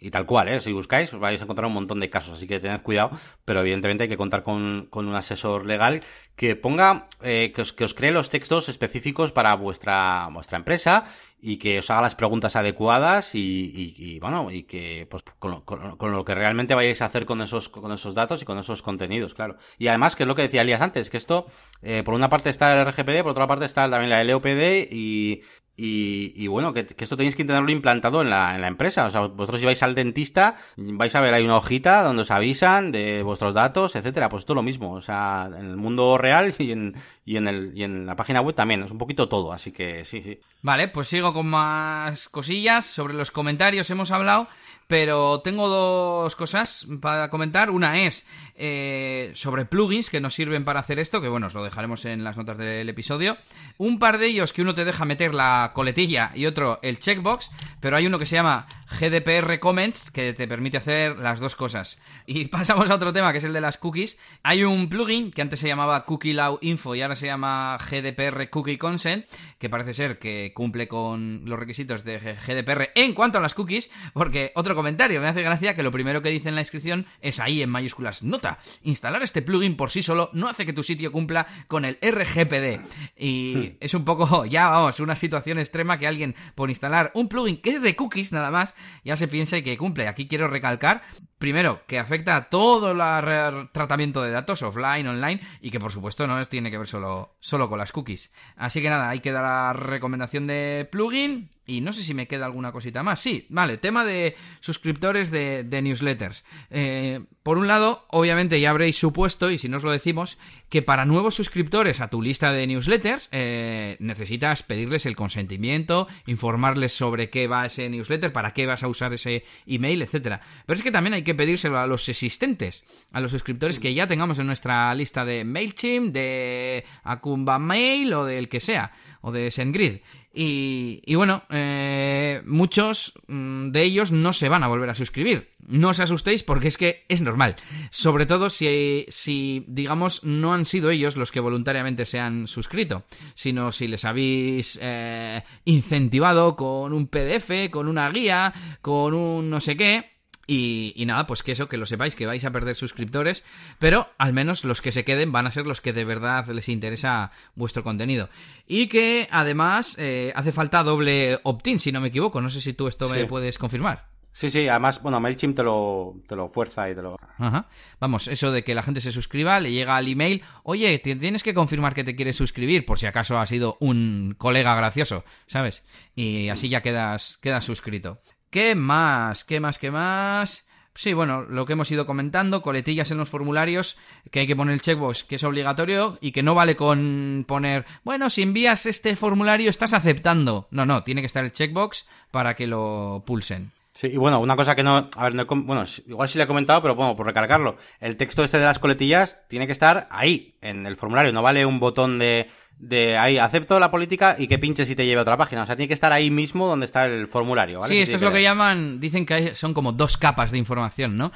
S2: y tal cual, ¿eh? Si buscáis, vais a encontrar un montón de casos, así que tened cuidado, pero evidentemente hay que contar con, con un asesor legal que ponga, eh, que, os, que os cree los textos específicos para vuestra, vuestra empresa y que os haga las preguntas adecuadas y, y, bueno, y que pues con lo, con, lo, que realmente vayáis a hacer con esos, con esos datos y con esos contenidos, claro. Y además, que es lo que decía Elías antes, que esto, eh, por una parte está el RGPD, por otra parte está también la LOPD y, y, y, bueno, que, esto tenéis que tenerlo implantado en la, en la empresa. O sea, vosotros si vais al dentista, vais a ver, hay una hojita donde os avisan de vuestros datos, etcétera. Pues esto es lo mismo. O sea, en el mundo real y en, y en, el, y en la página web también. Es un poquito todo, así que sí, sí.
S1: Vale, pues sigo con más cosillas. Sobre los comentarios hemos hablado. Pero tengo dos cosas para comentar. Una es eh, sobre plugins que nos sirven para hacer esto, que bueno, os lo dejaremos en las notas del episodio. Un par de ellos que uno te deja meter la coletilla y otro el checkbox, pero hay uno que se llama GDPR Comments que te permite hacer las dos cosas. Y pasamos a otro tema que es el de las cookies. Hay un plugin que antes se llamaba Cookie Law Info y ahora se llama GDPR Cookie Consent, que parece ser que cumple con los requisitos de GDPR en cuanto a las cookies, porque otro comentario. Me hace gracia que lo primero que dice en la inscripción es ahí en mayúsculas. Nota, instalar este plugin por sí solo no hace que tu sitio cumpla con el RGPD. Y hmm. es un poco, ya vamos, una situación extrema que alguien por instalar un plugin que es de cookies nada más, ya se piensa y que cumple. Aquí quiero recalcar, primero, que afecta a todo el tratamiento de datos offline, online, y que por supuesto no tiene que ver solo, solo con las cookies. Así que nada, hay que dar la recomendación de plugin y no sé si me queda alguna cosita más. Sí, vale, tema de suscriptores de, newsletters. Eh, por un lado, obviamente ya habréis supuesto, y si no os lo decimos, que para nuevos suscriptores a tu lista de newsletters eh, necesitas pedirles el consentimiento, informarles sobre qué va ese newsletter, para qué vas a usar ese email, etcétera. Pero es que también hay que pedírselo a los existentes, a los suscriptores que ya tengamos en nuestra lista de MailChimp, de Akumba Mail o del que sea, de SendGrid. Y, y bueno, eh, muchos mm, de ellos no se van a volver a suscribir. No os asustéis porque es que es normal. Sobre todo si, si, digamos, no han sido ellos los que voluntariamente se han suscrito, sino si les habéis eh, incentivado con un PDF, con una guía, con un no sé qué. Y, nada, pues que eso, que lo sepáis, que vais a perder suscriptores, pero al menos los que se queden van a ser los que de verdad les interesa vuestro contenido. Y que además eh, hace falta doble opt-in, si no me equivoco. No sé si tú esto me puedes confirmar.
S2: Sí, sí, además, bueno, MailChimp te lo, te lo fuerza y te lo...
S1: Ajá. Vamos, eso de que la gente se suscriba, le llega al email, oye, tienes que confirmar que te quieres suscribir, por si acaso ha sido un colega gracioso, ¿sabes? Y así ya quedas, quedas suscrito. ¿Qué más? ¿Qué más? ¿Qué más? Sí, bueno, lo que hemos ido comentando, coletillas en los formularios, que hay que poner el checkbox, que es obligatorio, y que no vale con poner, bueno, si envías este formulario estás aceptando. No, no, tiene que estar el checkbox para que lo pulsen.
S2: Sí, y bueno, una cosa que no, a ver, no bueno, igual sí le he comentado, pero bueno, por recargarlo, el texto este de las coletillas tiene que estar ahí, en el formulario, no vale un botón de de ahí acepto la política y que pinches y te lleve a otra página. O sea, tiene que estar ahí mismo donde está el formulario, ¿vale?
S1: Sí, esto es lo que llaman, dicen que son como dos capas de información, ¿no?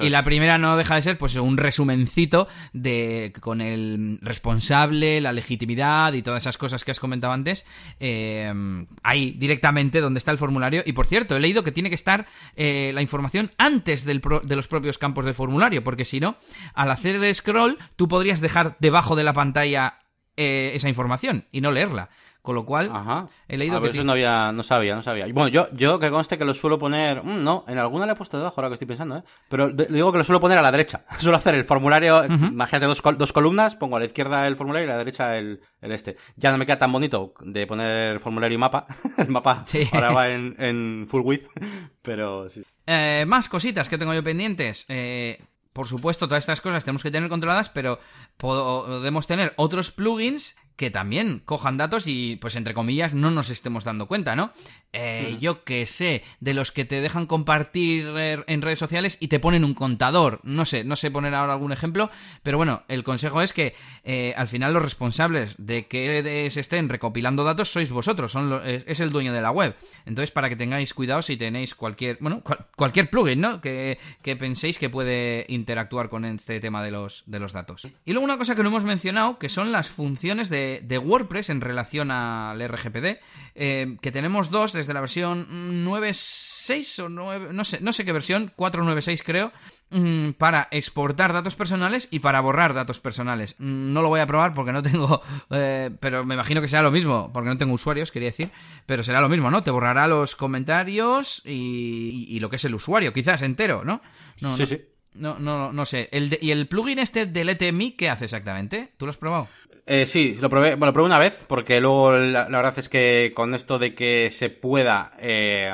S1: Y, la primera no deja de ser pues un resumencito de con el responsable, la legitimidad y todas esas cosas que has comentado antes, eh, ahí directamente donde está el formulario. Y por cierto, he leído que tiene que estar eh, la información antes del de los propios campos del formulario, porque si no, al hacer el scroll, tú podrías dejar debajo de la pantalla eh, esa información y no leerla. Con lo cual, he leído
S2: que. Eso no, había, no sabía, no sabía. Bueno, yo, yo que conste que lo suelo poner. Mm, no, en alguna le he puesto debajo, ahora que estoy pensando, ¿eh? Pero digo que lo suelo poner a la derecha. Suelo hacer el formulario. Imagínate dos, dos columnas, pongo a la izquierda el formulario y a la derecha el, el este. Ya no me queda tan bonito de poner formulario y mapa. el mapa ahora va en, en, full width. Pero sí.
S1: Eh, más cositas que tengo yo pendientes. Eh, por supuesto, todas estas cosas tenemos que tener controladas, pero podemos tener otros plugins que también cojan datos y, pues, entre comillas, no nos estemos dando cuenta, ¿no? Eh, yo que sé, de los que te dejan compartir en redes sociales y te ponen un contador. No sé, no sé poner ahora algún ejemplo, pero bueno, el consejo es que eh, al final los responsables de que se estén recopilando datos sois vosotros, son es el dueño de la web. Entonces, para que tengáis cuidado si tenéis cualquier, bueno, cualquier plugin, ¿no? Que, que, penséis que puede interactuar con este tema de los, de los datos. Y luego una cosa que no hemos mencionado, que son las funciones de de, WordPress en relación al RGPD, eh, que tenemos dos desde la versión 9.6 o 9, no sé, no sé qué versión, 4.9.6 creo, mm, para exportar datos personales y para borrar datos personales. Mm, no lo voy a probar porque no tengo, eh, pero me imagino que será lo mismo, porque no tengo usuarios, quería decir, pero será lo mismo, ¿no? Te borrará los comentarios y, lo que es el usuario, quizás entero, ¿no? no
S2: sí, sí.
S1: No, no, no sé. El ¿Y el plugin este del ETMI qué hace exactamente? ¿Tú lo has probado?
S2: Eh, sí, lo probé, bueno, lo probé una vez, porque luego la, verdad es que con esto de que se pueda, eh,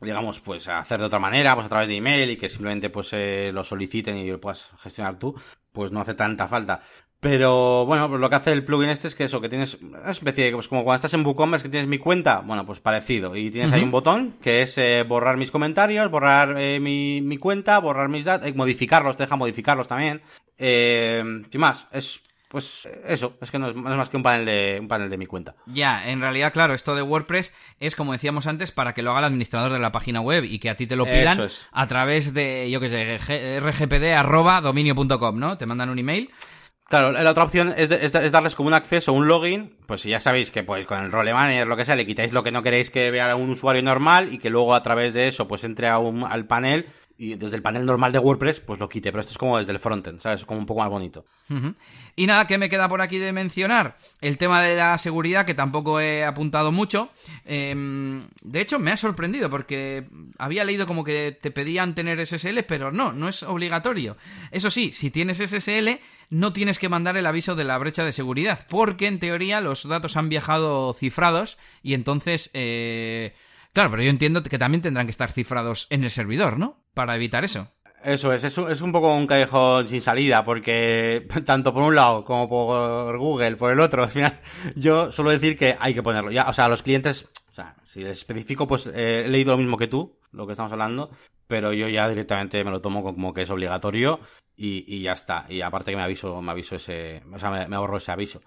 S2: digamos, pues hacer de otra manera, pues a través de email y que simplemente pues eh, lo soliciten y lo puedas gestionar tú, pues no hace tanta falta. Pero bueno, pues lo que hace el plugin este es que eso, que tienes una especie de, pues como cuando estás en WooCommerce que tienes mi cuenta, bueno, pues parecido. Y tienes ahí un botón que es eh, borrar mis comentarios, borrar eh, mi, mi, cuenta, borrar mis datos, eh, modificarlos, te deja modificarlos también. Eh, sin más, es pues eso, es que no es, más que un panel de un panel de mi cuenta.
S1: Ya, en realidad, claro, esto de WordPress es como decíamos antes para que lo haga el administrador de la página web y que a ti te lo pidan a través de, yo qué sé, rgpd@dominio.com, ¿no? Te mandan un email.
S2: Claro, la otra opción es, darles como un acceso, un login, pues si ya sabéis que pues con el role manager, lo que sea, le quitáis lo que no queréis que vea un usuario normal y que luego a través de eso pues entre a un, al panel y desde el panel normal de WordPress, pues lo quite. Pero esto es como desde el frontend, ¿sabes? Como un poco más bonito.
S1: Y nada, ¿qué me queda por aquí de mencionar? El tema de la seguridad, que tampoco he apuntado mucho. Em, de hecho, me ha sorprendido porque había leído como que te pedían tener SSL, pero no, no es obligatorio. Eso sí, si tienes SSL, no tienes que mandar el aviso de la brecha de seguridad, porque en teoría los datos han viajado cifrados y entonces... Eh, Claro, pero yo entiendo que también tendrán que estar cifrados en el servidor, ¿no? Para evitar eso.
S2: Eso es, es un, poco un callejón sin salida, porque tanto por un lado como por Google, por el otro, al final, yo suelo decir que hay que ponerlo. Ya, o sea, los clientes, o sea, si les especifico, pues eh, he leído lo mismo que tú, lo que estamos hablando, pero yo ya directamente me lo tomo como que es obligatorio y, ya está. Y aparte que me aviso, me aviso ese, o sea, me ahorro ese aviso.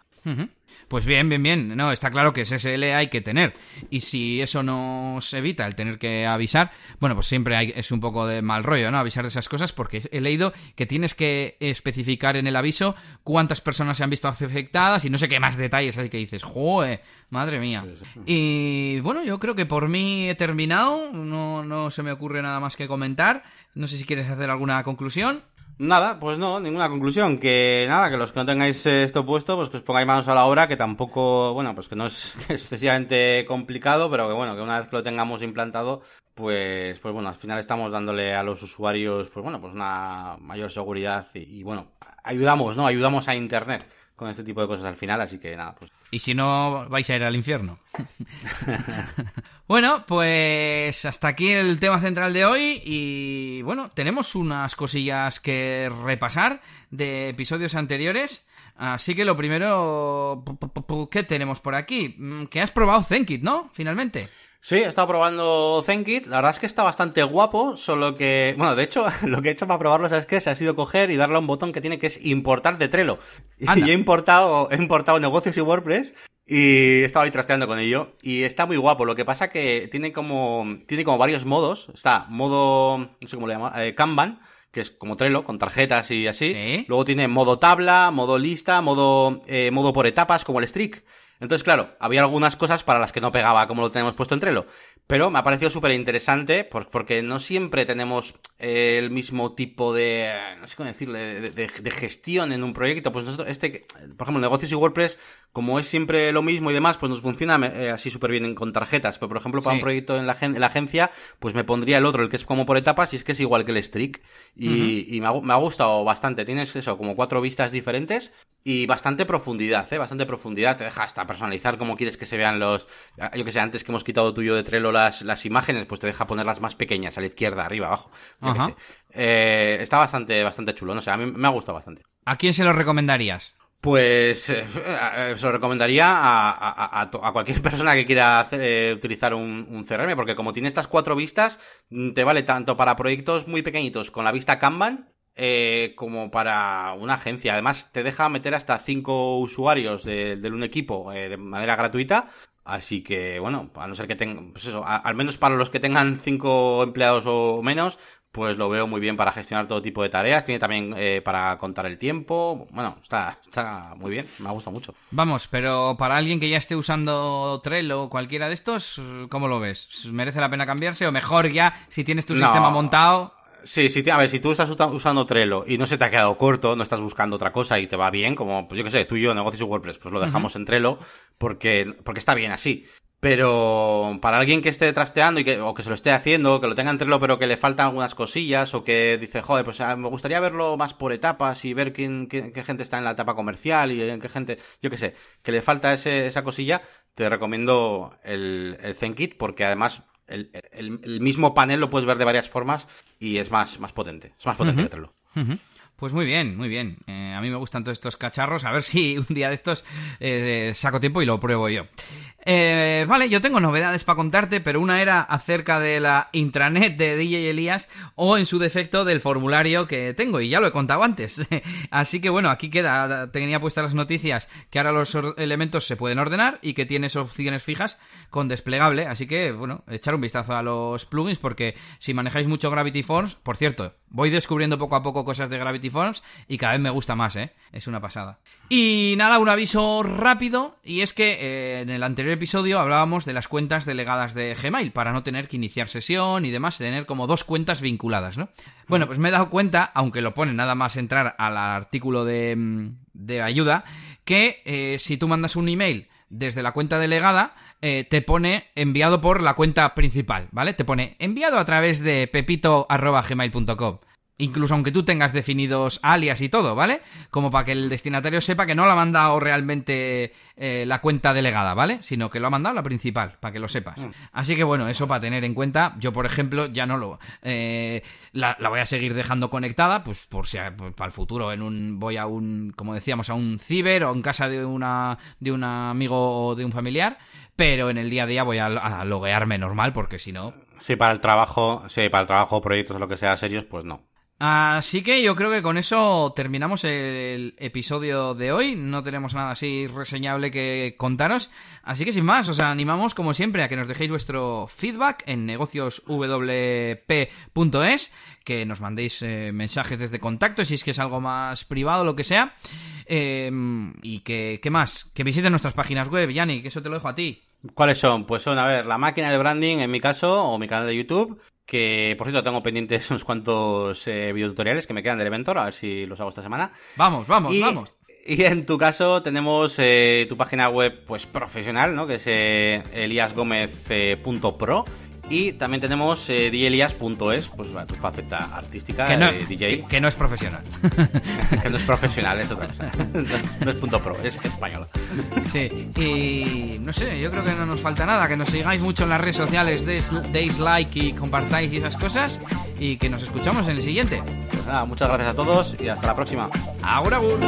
S1: Pues bien, bien, bien. No, está claro que SSL hay que tener. Y si eso nos evita el tener que avisar, bueno, pues siempre hay, es un poco de mal rollo, ¿no? Avisar de esas cosas porque he leído que tienes que especificar en el aviso cuántas personas se han visto afectadas y no sé qué más detalles. Así que dices, ¡joe! Madre mía. Y bueno, yo creo que por mí he terminado. No, no se me ocurre nada más que comentar. No sé si quieres hacer alguna conclusión.
S2: Nada, pues no, ninguna conclusión. Que nada, que los que no tengáis esto puesto, pues que os pongáis manos a la obra, que tampoco, bueno, pues que no es excesivamente complicado, pero que bueno, que una vez que lo tengamos implantado, pues, pues bueno, al final estamos dándole a los usuarios, pues bueno, pues una mayor seguridad y bueno, ayudamos, ¿no? Ayudamos a Internet con este tipo de cosas al final, así que nada, pues.
S1: Y si no, vais a ir al infierno. bueno, pues hasta aquí el tema central de hoy y bueno, tenemos unas cosillas que repasar de episodios anteriores. Así que lo primero, ¿qué tenemos por aquí? Mm, que has probado Zenkit, ¿no? Finalmente.
S2: Sí, he estado probando ZenKit. La verdad es que está bastante guapo, solo que... Bueno, de hecho, lo que he hecho para probarlo, ¿sabes qué? Se ha sido coger y darle a un botón que tiene que es importar de Trello. Y he importado, he importado negocios y WordPress y he estado ahí trasteando con ello. Y está muy guapo. Lo que pasa que tiene como... Tiene como varios modos. Está modo... No sé cómo le llamo. Eh, Kanban que es como Trello, con tarjetas y así. Luego tiene modo tabla, modo lista, modo, eh, modo por etapas, como el Streak. Entonces, claro, había algunas cosas para las que no pegaba como lo tenemos puesto en Trello. Pero me ha parecido súper interesante porque no siempre tenemos eh, el mismo tipo de, no sé cómo decirle, de, gestión en un proyecto. Pues nosotros, este, por ejemplo, negocios y WordPress, como es siempre lo mismo y demás, pues nos funciona eh, así súper bien con tarjetas. Pero, por ejemplo, para un proyecto en la, en la, agencia, pues me pondría el otro, el que es como por etapas, y es que es igual que el Streak. Y, me, ha, me, ha, gustado bastante. Tienes eso, como cuatro vistas diferentes y bastante profundidad, ¿eh? Bastante profundidad. Te deja hasta personalizar como quieres que se vean los, yo que sé, antes que hemos quitado tuyo de Trello las, las imágenes, pues te deja ponerlas más pequeñas, a la izquierda, arriba, abajo. Eh, está bastante, bastante chulo, no sé, a mí me ha gustado bastante.
S1: ¿A quién se lo recomendarías?
S2: Pues eh, se lo recomendaría a, a, cualquier persona que quiera eh, utilizar un, un, CRM, porque como tiene estas cuatro vistas, mm, te vale tanto para proyectos muy pequeñitos con la vista Kanban, como para una agencia. Además, te deja meter hasta cinco usuarios de, un equipo de manera gratuita Así que, bueno, a no ser que tengan, pues eso, al menos para los que tengan cinco empleados o menos, pues lo veo muy bien para gestionar todo tipo de tareas. Tiene también eh, para contar el tiempo. Bueno, está, está muy bien, me ha gustado mucho.
S1: Vamos, pero para alguien que ya esté usando Trello o cualquiera de estos, ¿cómo lo ves? ¿Merece la pena cambiarse? O mejor ya, si tienes tu sistema montado.
S2: Sí, sí, a ver, si tú estás usando Trello y no se te ha quedado corto, no estás buscando otra cosa y te va bien, como, pues yo qué sé, tú y yo, negocios y WordPress, pues lo dejamos en Trello porque, porque está bien así. Pero para alguien que esté trasteando y que, o que se lo esté haciendo, que lo tenga en Trello pero que le faltan algunas cosillas o que dice, joder, pues ah, me gustaría verlo más por etapas y ver quién, qué, gente está en la etapa comercial y en qué gente, yo qué sé, que le falta ese, esa cosilla, te recomiendo el, el ZenKit porque además el, el, mismo panel lo puedes ver de varias formas y es más, más potente. Es más potente que
S1: Pues muy bien, muy bien. Eh, a mí me gustan todos estos cacharros. A ver si un día de estos eh, saco tiempo y lo pruebo yo. Eh, vale, yo tengo novedades para contarte, pero una era acerca de la intranet de DJ Elías o en su defecto del formulario que tengo y ya lo he contado antes. Así que bueno, aquí queda, tenía puestas las noticias que ahora los elementos se pueden ordenar y que tienes opciones fijas con desplegable. Así que bueno, echar un vistazo a los plugins porque si manejáis mucho Gravity Forms, por cierto, voy descubriendo poco a poco cosas de Gravity Y cada vez me gusta más, ¿eh? Es una pasada. Y nada, un aviso rápido y es que eh, en el anterior episodio hablábamos de las cuentas delegadas de Gmail para no tener que iniciar sesión y demás, tener como dos cuentas vinculadas, ¿no? Bueno, pues me he dado cuenta, aunque lo pone nada más entrar al artículo de, mm, ayuda, que eh, si tú mandas un email desde la cuenta delegada, eh, te pone enviado por la cuenta principal, ¿vale? Te pone enviado a través de pepito.gmail.com. Incluso aunque tú tengas definidos alias y todo, ¿vale? Como para que el destinatario sepa que no la ha mandado realmente eh, la cuenta delegada, ¿vale? Sino que lo ha mandado la principal, para que lo sepas. Mm. Así que bueno, eso para tener en cuenta. Yo, por ejemplo, ya no lo... Eh, la, voy a seguir dejando conectada, pues por si pues, para el futuro en un voy a un, como decíamos, a un ciber o en casa de una de un amigo o de un familiar pero en el día a día voy a, loguearme normal porque si no
S2: Sí, para el trabajo, sí, para el trabajo, proyectos o lo que sea serios, pues no.
S1: Así que yo creo que con eso terminamos el episodio de hoy. No tenemos nada así reseñable que contaros. Así que sin más, os animamos como siempre a que nos dejéis vuestro feedback en negocioswp.es, que nos mandéis eh, mensajes desde contacto si es que es algo más privado, lo que sea. Eh, y que, ¿qué más? Que visiten nuestras páginas web, Yanni, que eso te lo dejo a ti.
S2: ¿Cuáles son? Pues son, a ver, la máquina de branding en mi caso, o mi canal de YouTube, que por cierto tengo pendientes unos cuantos eh, videotutoriales que me quedan del Elementor, a ver si los hago esta semana.
S1: Vamos, vamos,
S2: Y-
S1: vamos.
S2: Y en tu caso tenemos eh, tu página web pues profesional, ¿no? Que es eh, eliasgomez.pro y también tenemos eh, dielias.es, pues tu faceta artística
S1: Que no,
S2: de DJ,
S1: que- que no es profesional.
S2: que no es profesional, es otra cosa. no es punto pro, es español.
S1: Sí, y no sé, yo creo que no nos falta nada, que nos sigáis mucho en las redes sociales, deis, deis like y compartáis y esas cosas, y que nos escuchamos en el siguiente.
S2: Pues nada, muchas gracias a todos y hasta la próxima.
S1: Agur, agur.